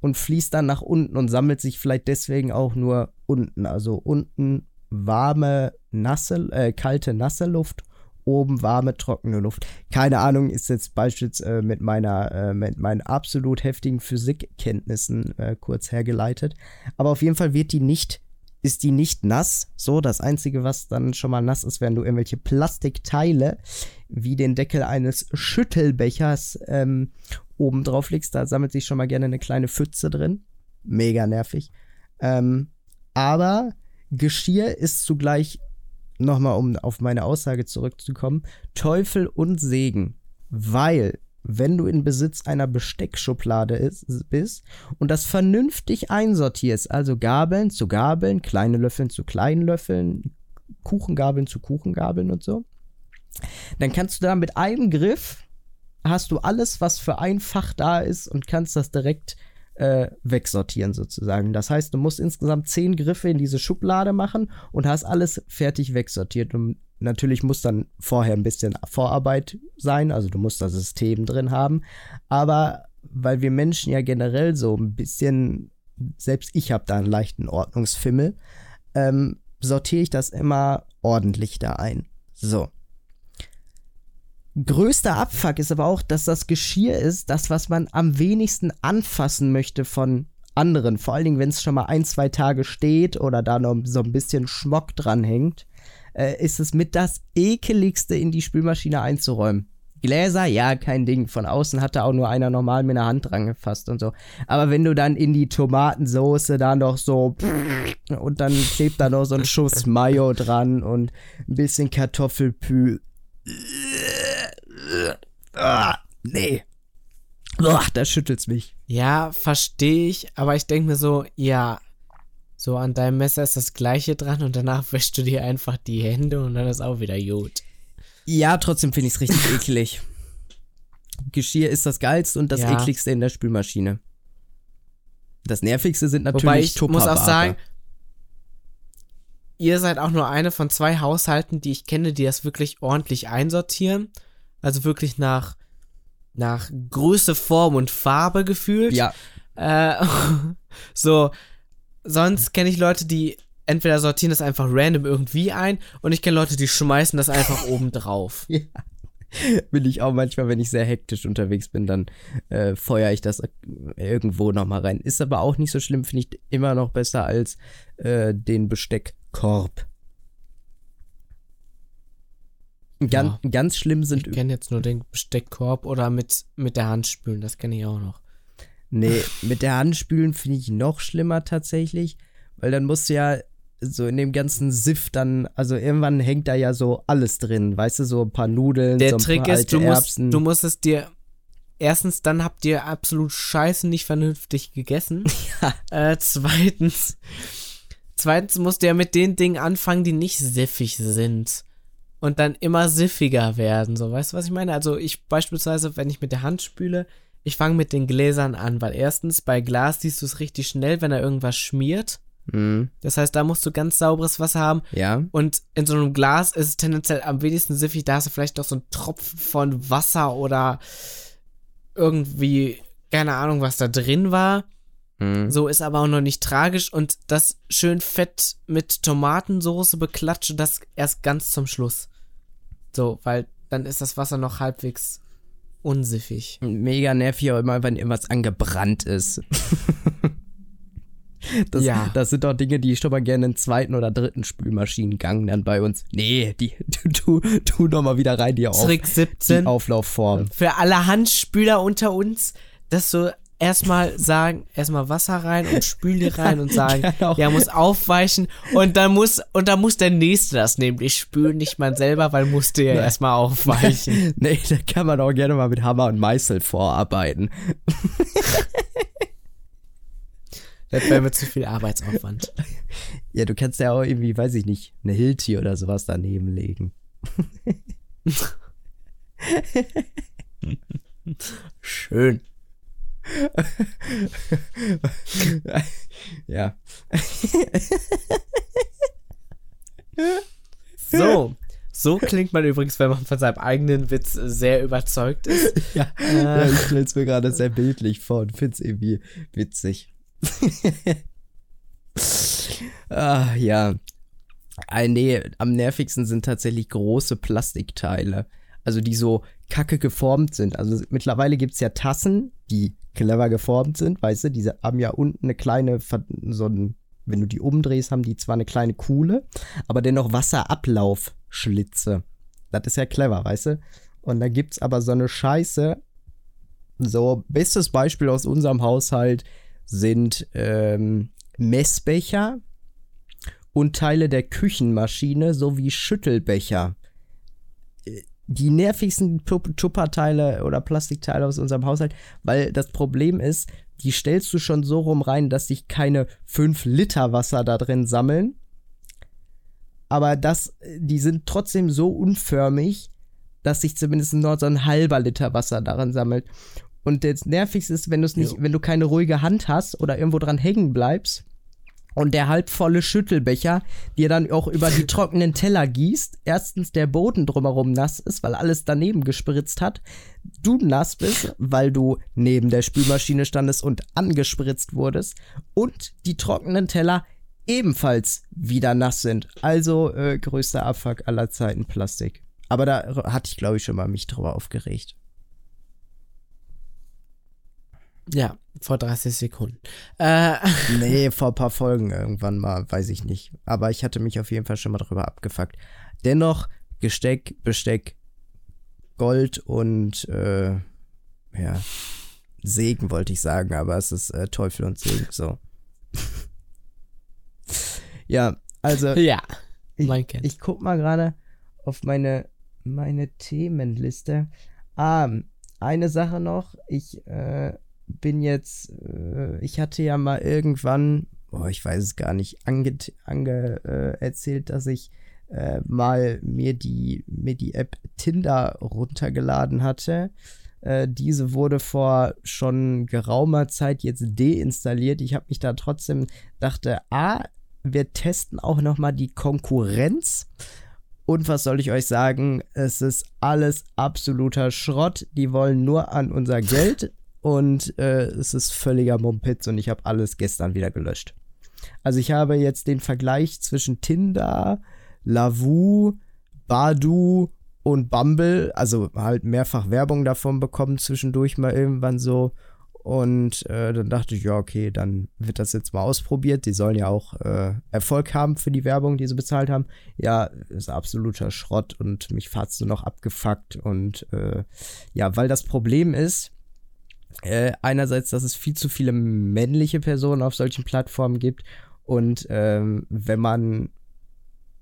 und fließt dann nach unten und sammelt sich vielleicht deswegen auch nur unten. Also unten warme, nasse, äh, kalte, nasse Luft, oben warme, trockene Luft. Keine Ahnung, ist jetzt beispielsweise äh, mit meiner, äh, mit meinen absolut heftigen Physikkenntnissen äh, kurz hergeleitet. Aber auf jeden Fall wird die nicht, ist die nicht nass. So, das Einzige, was dann schon mal nass ist, wenn du irgendwelche Plastikteile wie den Deckel eines Schüttelbechers ähm, oben drauf legst. Da sammelt sich schon mal gerne eine kleine Pfütze drin. Mega nervig. Ähm, aber Geschirr ist zugleich nochmal, um auf meine Aussage zurückzukommen, Teufel und Segen. Weil, wenn du in Besitz einer Besteckschublade ist, bist und das vernünftig einsortierst, also Gabeln zu Gabeln, kleine Löffeln zu kleinen Löffeln, Kuchengabeln zu Kuchengabeln und so, dann kannst du da mit einem Griff hast du alles, was für ein Fach da ist und kannst das direkt äh, wegsortieren sozusagen. Das heißt, du musst insgesamt zehn Griffe in diese Schublade machen und hast alles fertig wegsortiert. Und natürlich muss dann vorher ein bisschen Vorarbeit sein, also du musst das System drin haben. Aber weil wir Menschen ja generell so ein bisschen, selbst ich habe da einen leichten Ordnungsfimmel, ähm, sortiere ich das immer ordentlich da ein. So größter Abfuck ist aber auch, dass das Geschirr ist, das, was man am wenigsten anfassen möchte von anderen. Vor allen Dingen, wenn es schon mal ein, zwei Tage steht oder da noch so ein bisschen Schmock dran hängt, äh, ist es mit das ekeligste in die Spülmaschine einzuräumen. Gläser, ja, kein Ding. Von außen hatte auch nur einer normal mit einer Hand dran gefasst und so. Aber wenn du dann in die Tomatensoße da noch so <laughs> und dann klebt da noch so ein Schuss Mayo dran und ein bisschen Kartoffelpü Ah, <laughs> nee. Ach, da schüttelt's mich. Ja, verstehe ich, aber ich denke mir so, ja, so an deinem Messer ist das gleiche dran und danach <laughs> wäschst du dir einfach die Hände und dann ist auch wieder gut. Ja, trotzdem finde ich es richtig <laughs> eklig. Geschirr ist das geilste und das ja. ekligste in der Spülmaschine. Das nervigste sind natürlich Wobei ich muss auch sagen, ihr seid auch nur eine von zwei Haushalten, die ich kenne, die das wirklich ordentlich einsortieren. Also wirklich nach, nach Größe, Form und Farbe gefühlt. Ja. Äh, <laughs> so, sonst kenne ich Leute, die entweder sortieren das einfach random irgendwie ein und ich kenne Leute, die schmeißen das einfach <laughs> oben drauf. Ja. Will ich auch manchmal, wenn ich sehr hektisch unterwegs bin, dann äh, feuere ich das irgendwo nochmal rein. Ist aber auch nicht so schlimm, finde ich immer noch besser als äh, den Besteckkorb. Ganz, ja. ganz schlimm sind. Ich kenne jetzt nur den Besteckkorb oder mit, mit der Hand spülen, das kenne ich auch noch. Nee, mit der Hand spülen finde ich noch schlimmer tatsächlich, weil dann musst du ja so in dem ganzen Siff dann, also irgendwann hängt da ja so alles drin, weißt du, so ein paar Nudeln, der so ein Trick paar ist, du musst, du musst es dir erstens, dann habt ihr absolut Scheiße nicht vernünftig gegessen. <laughs> Ja. Äh, zweitens, zweitens musst du ja mit den Dingen anfangen, die nicht siffig sind und dann immer siffiger werden. So, weißt du, was ich meine? Also ich beispielsweise, wenn ich mit der Hand spüle, ich fange mit den Gläsern an, weil erstens bei Glas siehst du es richtig schnell, wenn da irgendwas schmiert. Mhm. Das heißt, da musst du ganz sauberes Wasser haben. Ja. Und in so einem Glas ist es tendenziell am wenigsten siffig. Da hast du vielleicht noch so einen Tropfen von Wasser oder irgendwie, keine Ahnung, was da drin war. Mhm. So ist aber auch noch nicht tragisch und das schön fett mit Tomatensoße beklatsche, das erst ganz zum Schluss. So, weil dann ist das Wasser noch halbwegs unsiffig. Mega nervig auch immer, wenn irgendwas angebrannt ist. <laughs> Das, Ja. das sind doch Dinge, die ich schon mal gerne einen zweiten oder dritten Spülmaschinengang dann bei uns. Nee, die, du, du, tu doch mal wieder rein, die, auf, Trick die 17. Auflaufform. Für alle Handspüler unter uns, dass so erstmal sagen, erstmal Wasser rein und spül die rein und <laughs> sagen, Genau. ja, muss aufweichen und dann muss, und dann muss der Nächste das nämlich spülen, nicht man selber, weil musste ja erstmal aufweichen. <laughs> Nee, da kann man auch gerne mal mit Hammer und Meißel vorarbeiten. <laughs> Das wäre mir zu viel Arbeitsaufwand. Ja, du kannst ja auch irgendwie, weiß ich nicht, eine Hilti oder sowas daneben legen. Schön. <laughs> ja. So. So klingt man übrigens, wenn man von seinem eigenen Witz sehr überzeugt ist. <laughs> Ja, Äh. ja ich stelle es mir gerade sehr bildlich vor und finde es irgendwie witzig. <laughs> Ah, ja. Ah, nee, am nervigsten sind tatsächlich große Plastikteile. Also die so kacke geformt sind. Also mittlerweile gibt es ja Tassen, die clever geformt sind, weißt du, diese haben ja unten eine kleine, so ein, wenn du die umdrehst, haben die zwar eine kleine Kuhle, aber dennoch Wasserablaufschlitze. Das ist ja clever, weißt du? Und da gibt's aber so eine Scheiße. So, bestes Beispiel aus unserem Haushalt sind ähm, Messbecher und Teile der Küchenmaschine sowie Schüttelbecher. Die nervigsten Tup- Tupperteile oder Plastikteile aus unserem Haushalt, weil das Problem ist, die stellst du schon so rum rein, dass sich keine 5 Liter Wasser da drin sammeln. Aber das, die sind trotzdem so unförmig, dass sich zumindest nur so ein halber Liter Wasser darin sammelt. Und das Nervigste ist, wenn du es nicht, wenn du keine ruhige Hand hast oder irgendwo dran hängen bleibst und der halbvolle Schüttelbecher dir dann auch über die <laughs> trockenen Teller gießt. Erstens der Boden drumherum nass ist, weil alles daneben gespritzt hat. Du nass bist, weil du neben der Spülmaschine standest und angespritzt wurdest. Und die trockenen Teller ebenfalls wieder nass sind. Also äh, größter Abfuck aller Zeiten Plastik. Aber da hatte ich, glaube ich, schon mal mich drüber aufgeregt. Ja, vor 30 Sekunden. Äh, <laughs> Nee, vor ein paar Folgen irgendwann mal, weiß ich nicht. Aber ich hatte mich auf jeden Fall schon mal drüber abgefuckt. Dennoch, Gesteck, Besteck, Gold und äh, ja, Segen wollte ich sagen, aber es ist äh, Teufel und Segen, so. <laughs> ja, also ja, ich, man kennt. ich guck mal gerade auf meine, meine Themenliste. Ah, eine Sache noch. Ich äh, bin jetzt, äh, ich hatte ja mal irgendwann, oh, ich weiß es gar nicht, ange, ange äh, erzählt, dass ich äh, mal mir die, mir die App Tinder runtergeladen hatte. Äh, diese wurde vor schon geraumer Zeit jetzt deinstalliert. Ich habe mich da trotzdem dachte, ah, wir testen auch noch mal die Konkurrenz. Und was soll ich euch sagen? Es ist alles absoluter Schrott. Die wollen nur an unser Geld und äh, es ist völliger Mumpitz und ich habe alles gestern wieder gelöscht. Also ich habe jetzt den Vergleich zwischen Tinder, Lavu, Badu und Bumble, also halt mehrfach Werbung davon bekommen zwischendurch mal irgendwann so. Und äh, dann dachte ich, ja, okay, dann wird das jetzt mal ausprobiert. Die sollen ja auch äh, Erfolg haben für die Werbung, die sie bezahlt haben. Ja, ist absoluter Schrott und mich hat's nur noch abgefuckt. Und äh, ja, weil das Problem ist, äh, einerseits, dass es viel zu viele männliche Personen auf solchen Plattformen gibt. Und ähm, wenn man,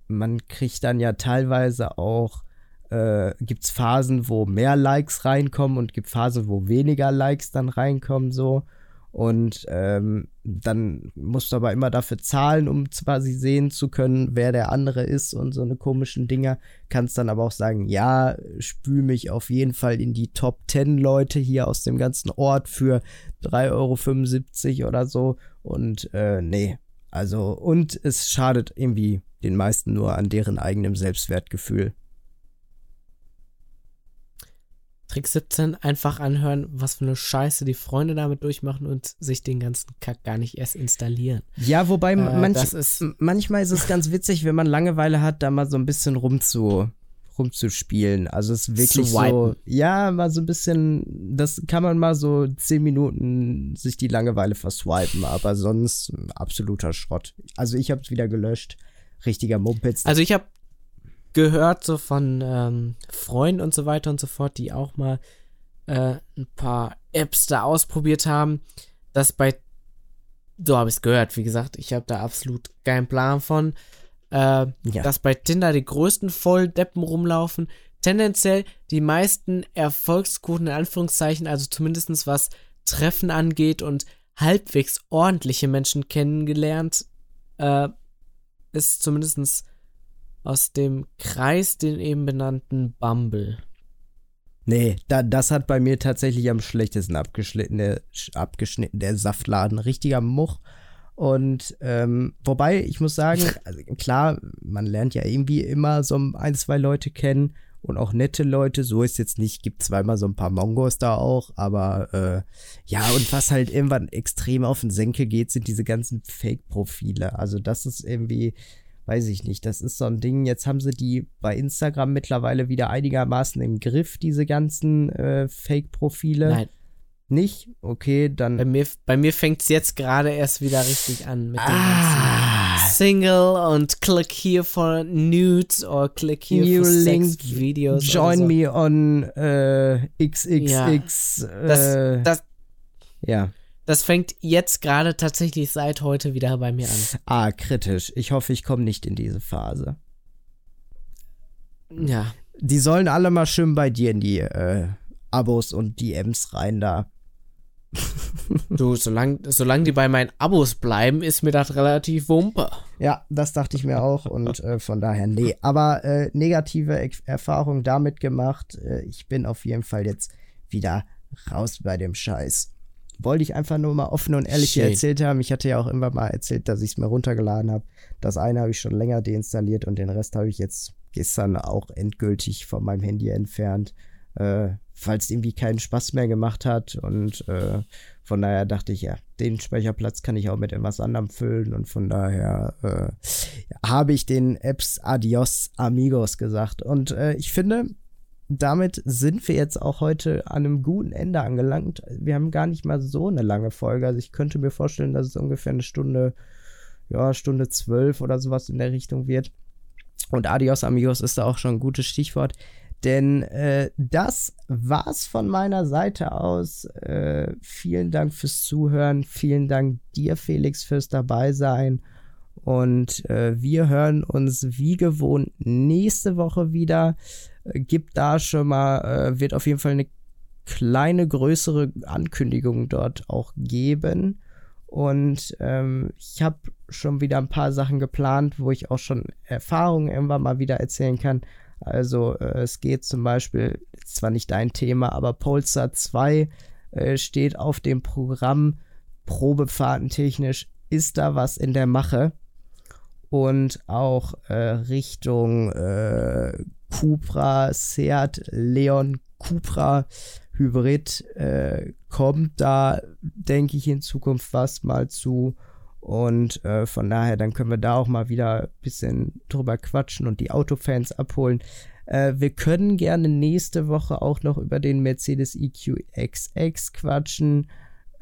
man kriegt dann ja teilweise auch äh, gibt es Phasen, wo mehr Likes reinkommen und gibt Phasen, wo weniger Likes dann reinkommen, so. Und ähm, dann musst du aber immer dafür zahlen, um quasi sehen zu können, wer der andere ist und so eine komischen Dinger. Kannst dann aber auch sagen, ja, spül mich auf jeden Fall in die Top 10 Leute hier aus dem ganzen Ort für 3,75 Euro oder so. Und äh, nee, also, und es schadet irgendwie den meisten nur an deren eigenem Selbstwertgefühl. Trick 17, einfach anhören, was für eine Scheiße die Freunde damit durchmachen und sich den ganzen Kack gar nicht erst installieren. Ja, wobei Äh, manch, ist- manchmal ist es ganz witzig, wenn man Langeweile hat, da mal so ein bisschen rumzu, rumzuspielen. Also es ist wirklich so, ja, mal so ein bisschen, das kann man mal so zehn Minuten sich die Langeweile verswipen, aber sonst absoluter Schrott. Also ich hab's wieder gelöscht. Richtiger Mumpitz. Also ich habe gehört so von ähm, Freunden und so weiter und so fort, die auch mal äh, ein paar Apps da ausprobiert haben, dass bei, so habe ich es gehört, wie gesagt, ich habe da absolut keinen Plan von, äh, Ja. dass bei Tinder die größten Volldeppen rumlaufen, tendenziell die meisten Erfolgsquoten in Anführungszeichen, also zumindestens was Treffen angeht und halbwegs ordentliche Menschen kennengelernt, äh, ist zumindestens aus dem Kreis, den eben benannten Bumble. Nee, da, das hat bei mir tatsächlich am schlechtesten abgeschnitten, der, abgeschnitten, der Saftladen. Richtiger Much. Und ähm, wobei, ich muss sagen, <laughs> also klar, man lernt ja irgendwie immer so ein, zwei Leute kennen und auch nette Leute. So ist jetzt nicht, gibt zweimal so ein paar Mongos da auch, aber äh, ja, und was halt irgendwann extrem auf den Senkel geht, sind diese ganzen Fake-Profile. Also das ist irgendwie, weiß ich nicht, das ist so ein Ding. Jetzt haben sie die bei Instagram mittlerweile wieder einigermaßen im Griff, diese ganzen äh, Fake-Profile. Nein. Nicht? Okay, dann. Bei mir, bei mir fängt es jetzt gerade erst wieder richtig an mit dem Ah. ganzen Single und click here for nudes or click here New for link, sex Videos. Join so. me on äh, XXX. Das, äh, das, ja. Das fängt jetzt gerade tatsächlich seit heute wieder bei mir an. Ah, kritisch. Ich hoffe, ich komme nicht in diese Phase. Ja. Die sollen alle mal schön bei dir in die äh, Abos und DMs rein da. Du, solange solang die bei meinen Abos bleiben, ist mir das relativ wumpe. Ja, das dachte ich mir auch und äh, von daher, nee. Aber äh, negative Ex- Erfahrung damit gemacht. Äh, ich bin auf jeden Fall jetzt wieder raus bei dem Scheiß. Wollte ich einfach nur mal offen und ehrlich hier Schön. erzählt haben. Ich hatte ja auch immer mal erzählt, dass ich es mir runtergeladen habe. Das eine habe ich schon länger deinstalliert und den Rest habe ich jetzt gestern auch endgültig von meinem Handy entfernt, äh, es irgendwie keinen Spaß mehr gemacht hat. Und äh, von daher dachte ich, ja, den Speicherplatz kann ich auch mit etwas anderem füllen. Und von daher äh, habe ich den Apps Adios Amigos gesagt. Und äh, ich finde, damit sind wir jetzt auch heute an einem guten Ende angelangt. Wir haben gar nicht mal so eine lange Folge. Also ich könnte mir vorstellen, dass es ungefähr eine Stunde, ja, Stunde zwölf oder sowas in der Richtung wird. Und Adios Amigos ist da auch schon ein gutes Stichwort. Denn äh, das war's von meiner Seite aus. Äh, vielen Dank fürs Zuhören. Vielen Dank dir, Felix, fürs Dabeisein. Und äh, wir hören uns wie gewohnt nächste Woche wieder. Gibt da schon mal, äh, wird auf jeden Fall eine kleine, größere Ankündigung dort auch geben. Und ähm, ich habe schon wieder ein paar Sachen geplant, wo ich auch schon Erfahrungen irgendwann mal wieder erzählen kann. Also äh, es geht zum Beispiel, zwar nicht dein Thema, aber Polestar 2 äh, steht auf dem Programm. Probefahrtentechnisch ist da was in der Mache. Und auch äh, Richtung äh, Cupra, Seat, Leon, Cupra, Hybrid äh, kommt da, denke ich, in Zukunft was mal zu. Und äh, von daher, dann können wir da auch mal wieder ein bisschen drüber quatschen und die Autofans abholen. Äh, wir können gerne nächste Woche auch noch über den Mercedes EQXX quatschen.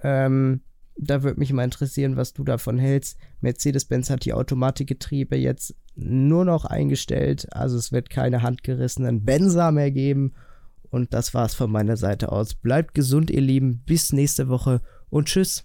Ähm, da würde mich mal interessieren, was du davon hältst. Mercedes-Benz hat die Automatikgetriebe jetzt nur noch eingestellt. Also es wird keine handgerissenen Benzer mehr geben. Und das war's von meiner Seite aus. Bleibt gesund, ihr Lieben. Bis nächste Woche und tschüss.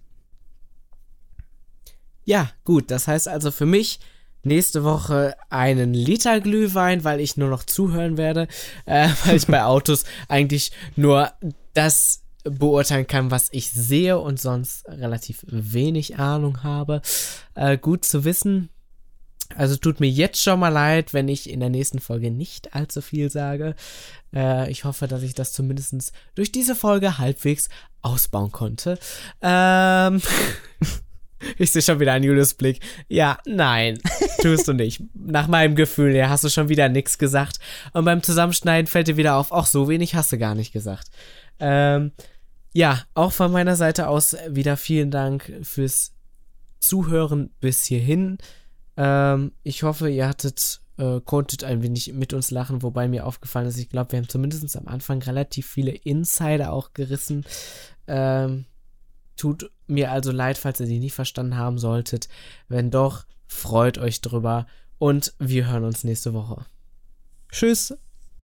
Ja, gut, das heißt also für mich nächste Woche einen Liter Glühwein, weil ich nur noch zuhören werde, äh, <laughs> weil ich bei Autos eigentlich nur das beurteilen kann, was ich sehe und sonst relativ wenig Ahnung habe. Äh, gut zu wissen. Also tut mir jetzt schon mal leid, wenn ich in der nächsten Folge nicht allzu viel sage. Äh, ich hoffe, dass ich das zumindest durch diese Folge halbwegs ausbauen konnte. Ähm. <laughs> Ich sehe schon wieder einen Julius Blick. Ja, nein, tust du nicht. Nach meinem Gefühl her hast du schon wieder nichts gesagt. Und beim Zusammenschneiden fällt dir wieder auf, auch so wenig hast du gar nicht gesagt. Ähm, ja, auch von meiner Seite aus wieder vielen Dank fürs Zuhören bis hierhin. Ähm, ich hoffe, ihr hattet, äh, konntet ein wenig mit uns lachen, wobei mir aufgefallen ist, ich glaube, wir haben zumindest am Anfang relativ viele Insider auch gerissen. Ähm, Tut mir also leid, falls ihr die nicht verstanden haben solltet. Wenn doch, freut euch drüber und wir hören uns nächste Woche. Tschüss.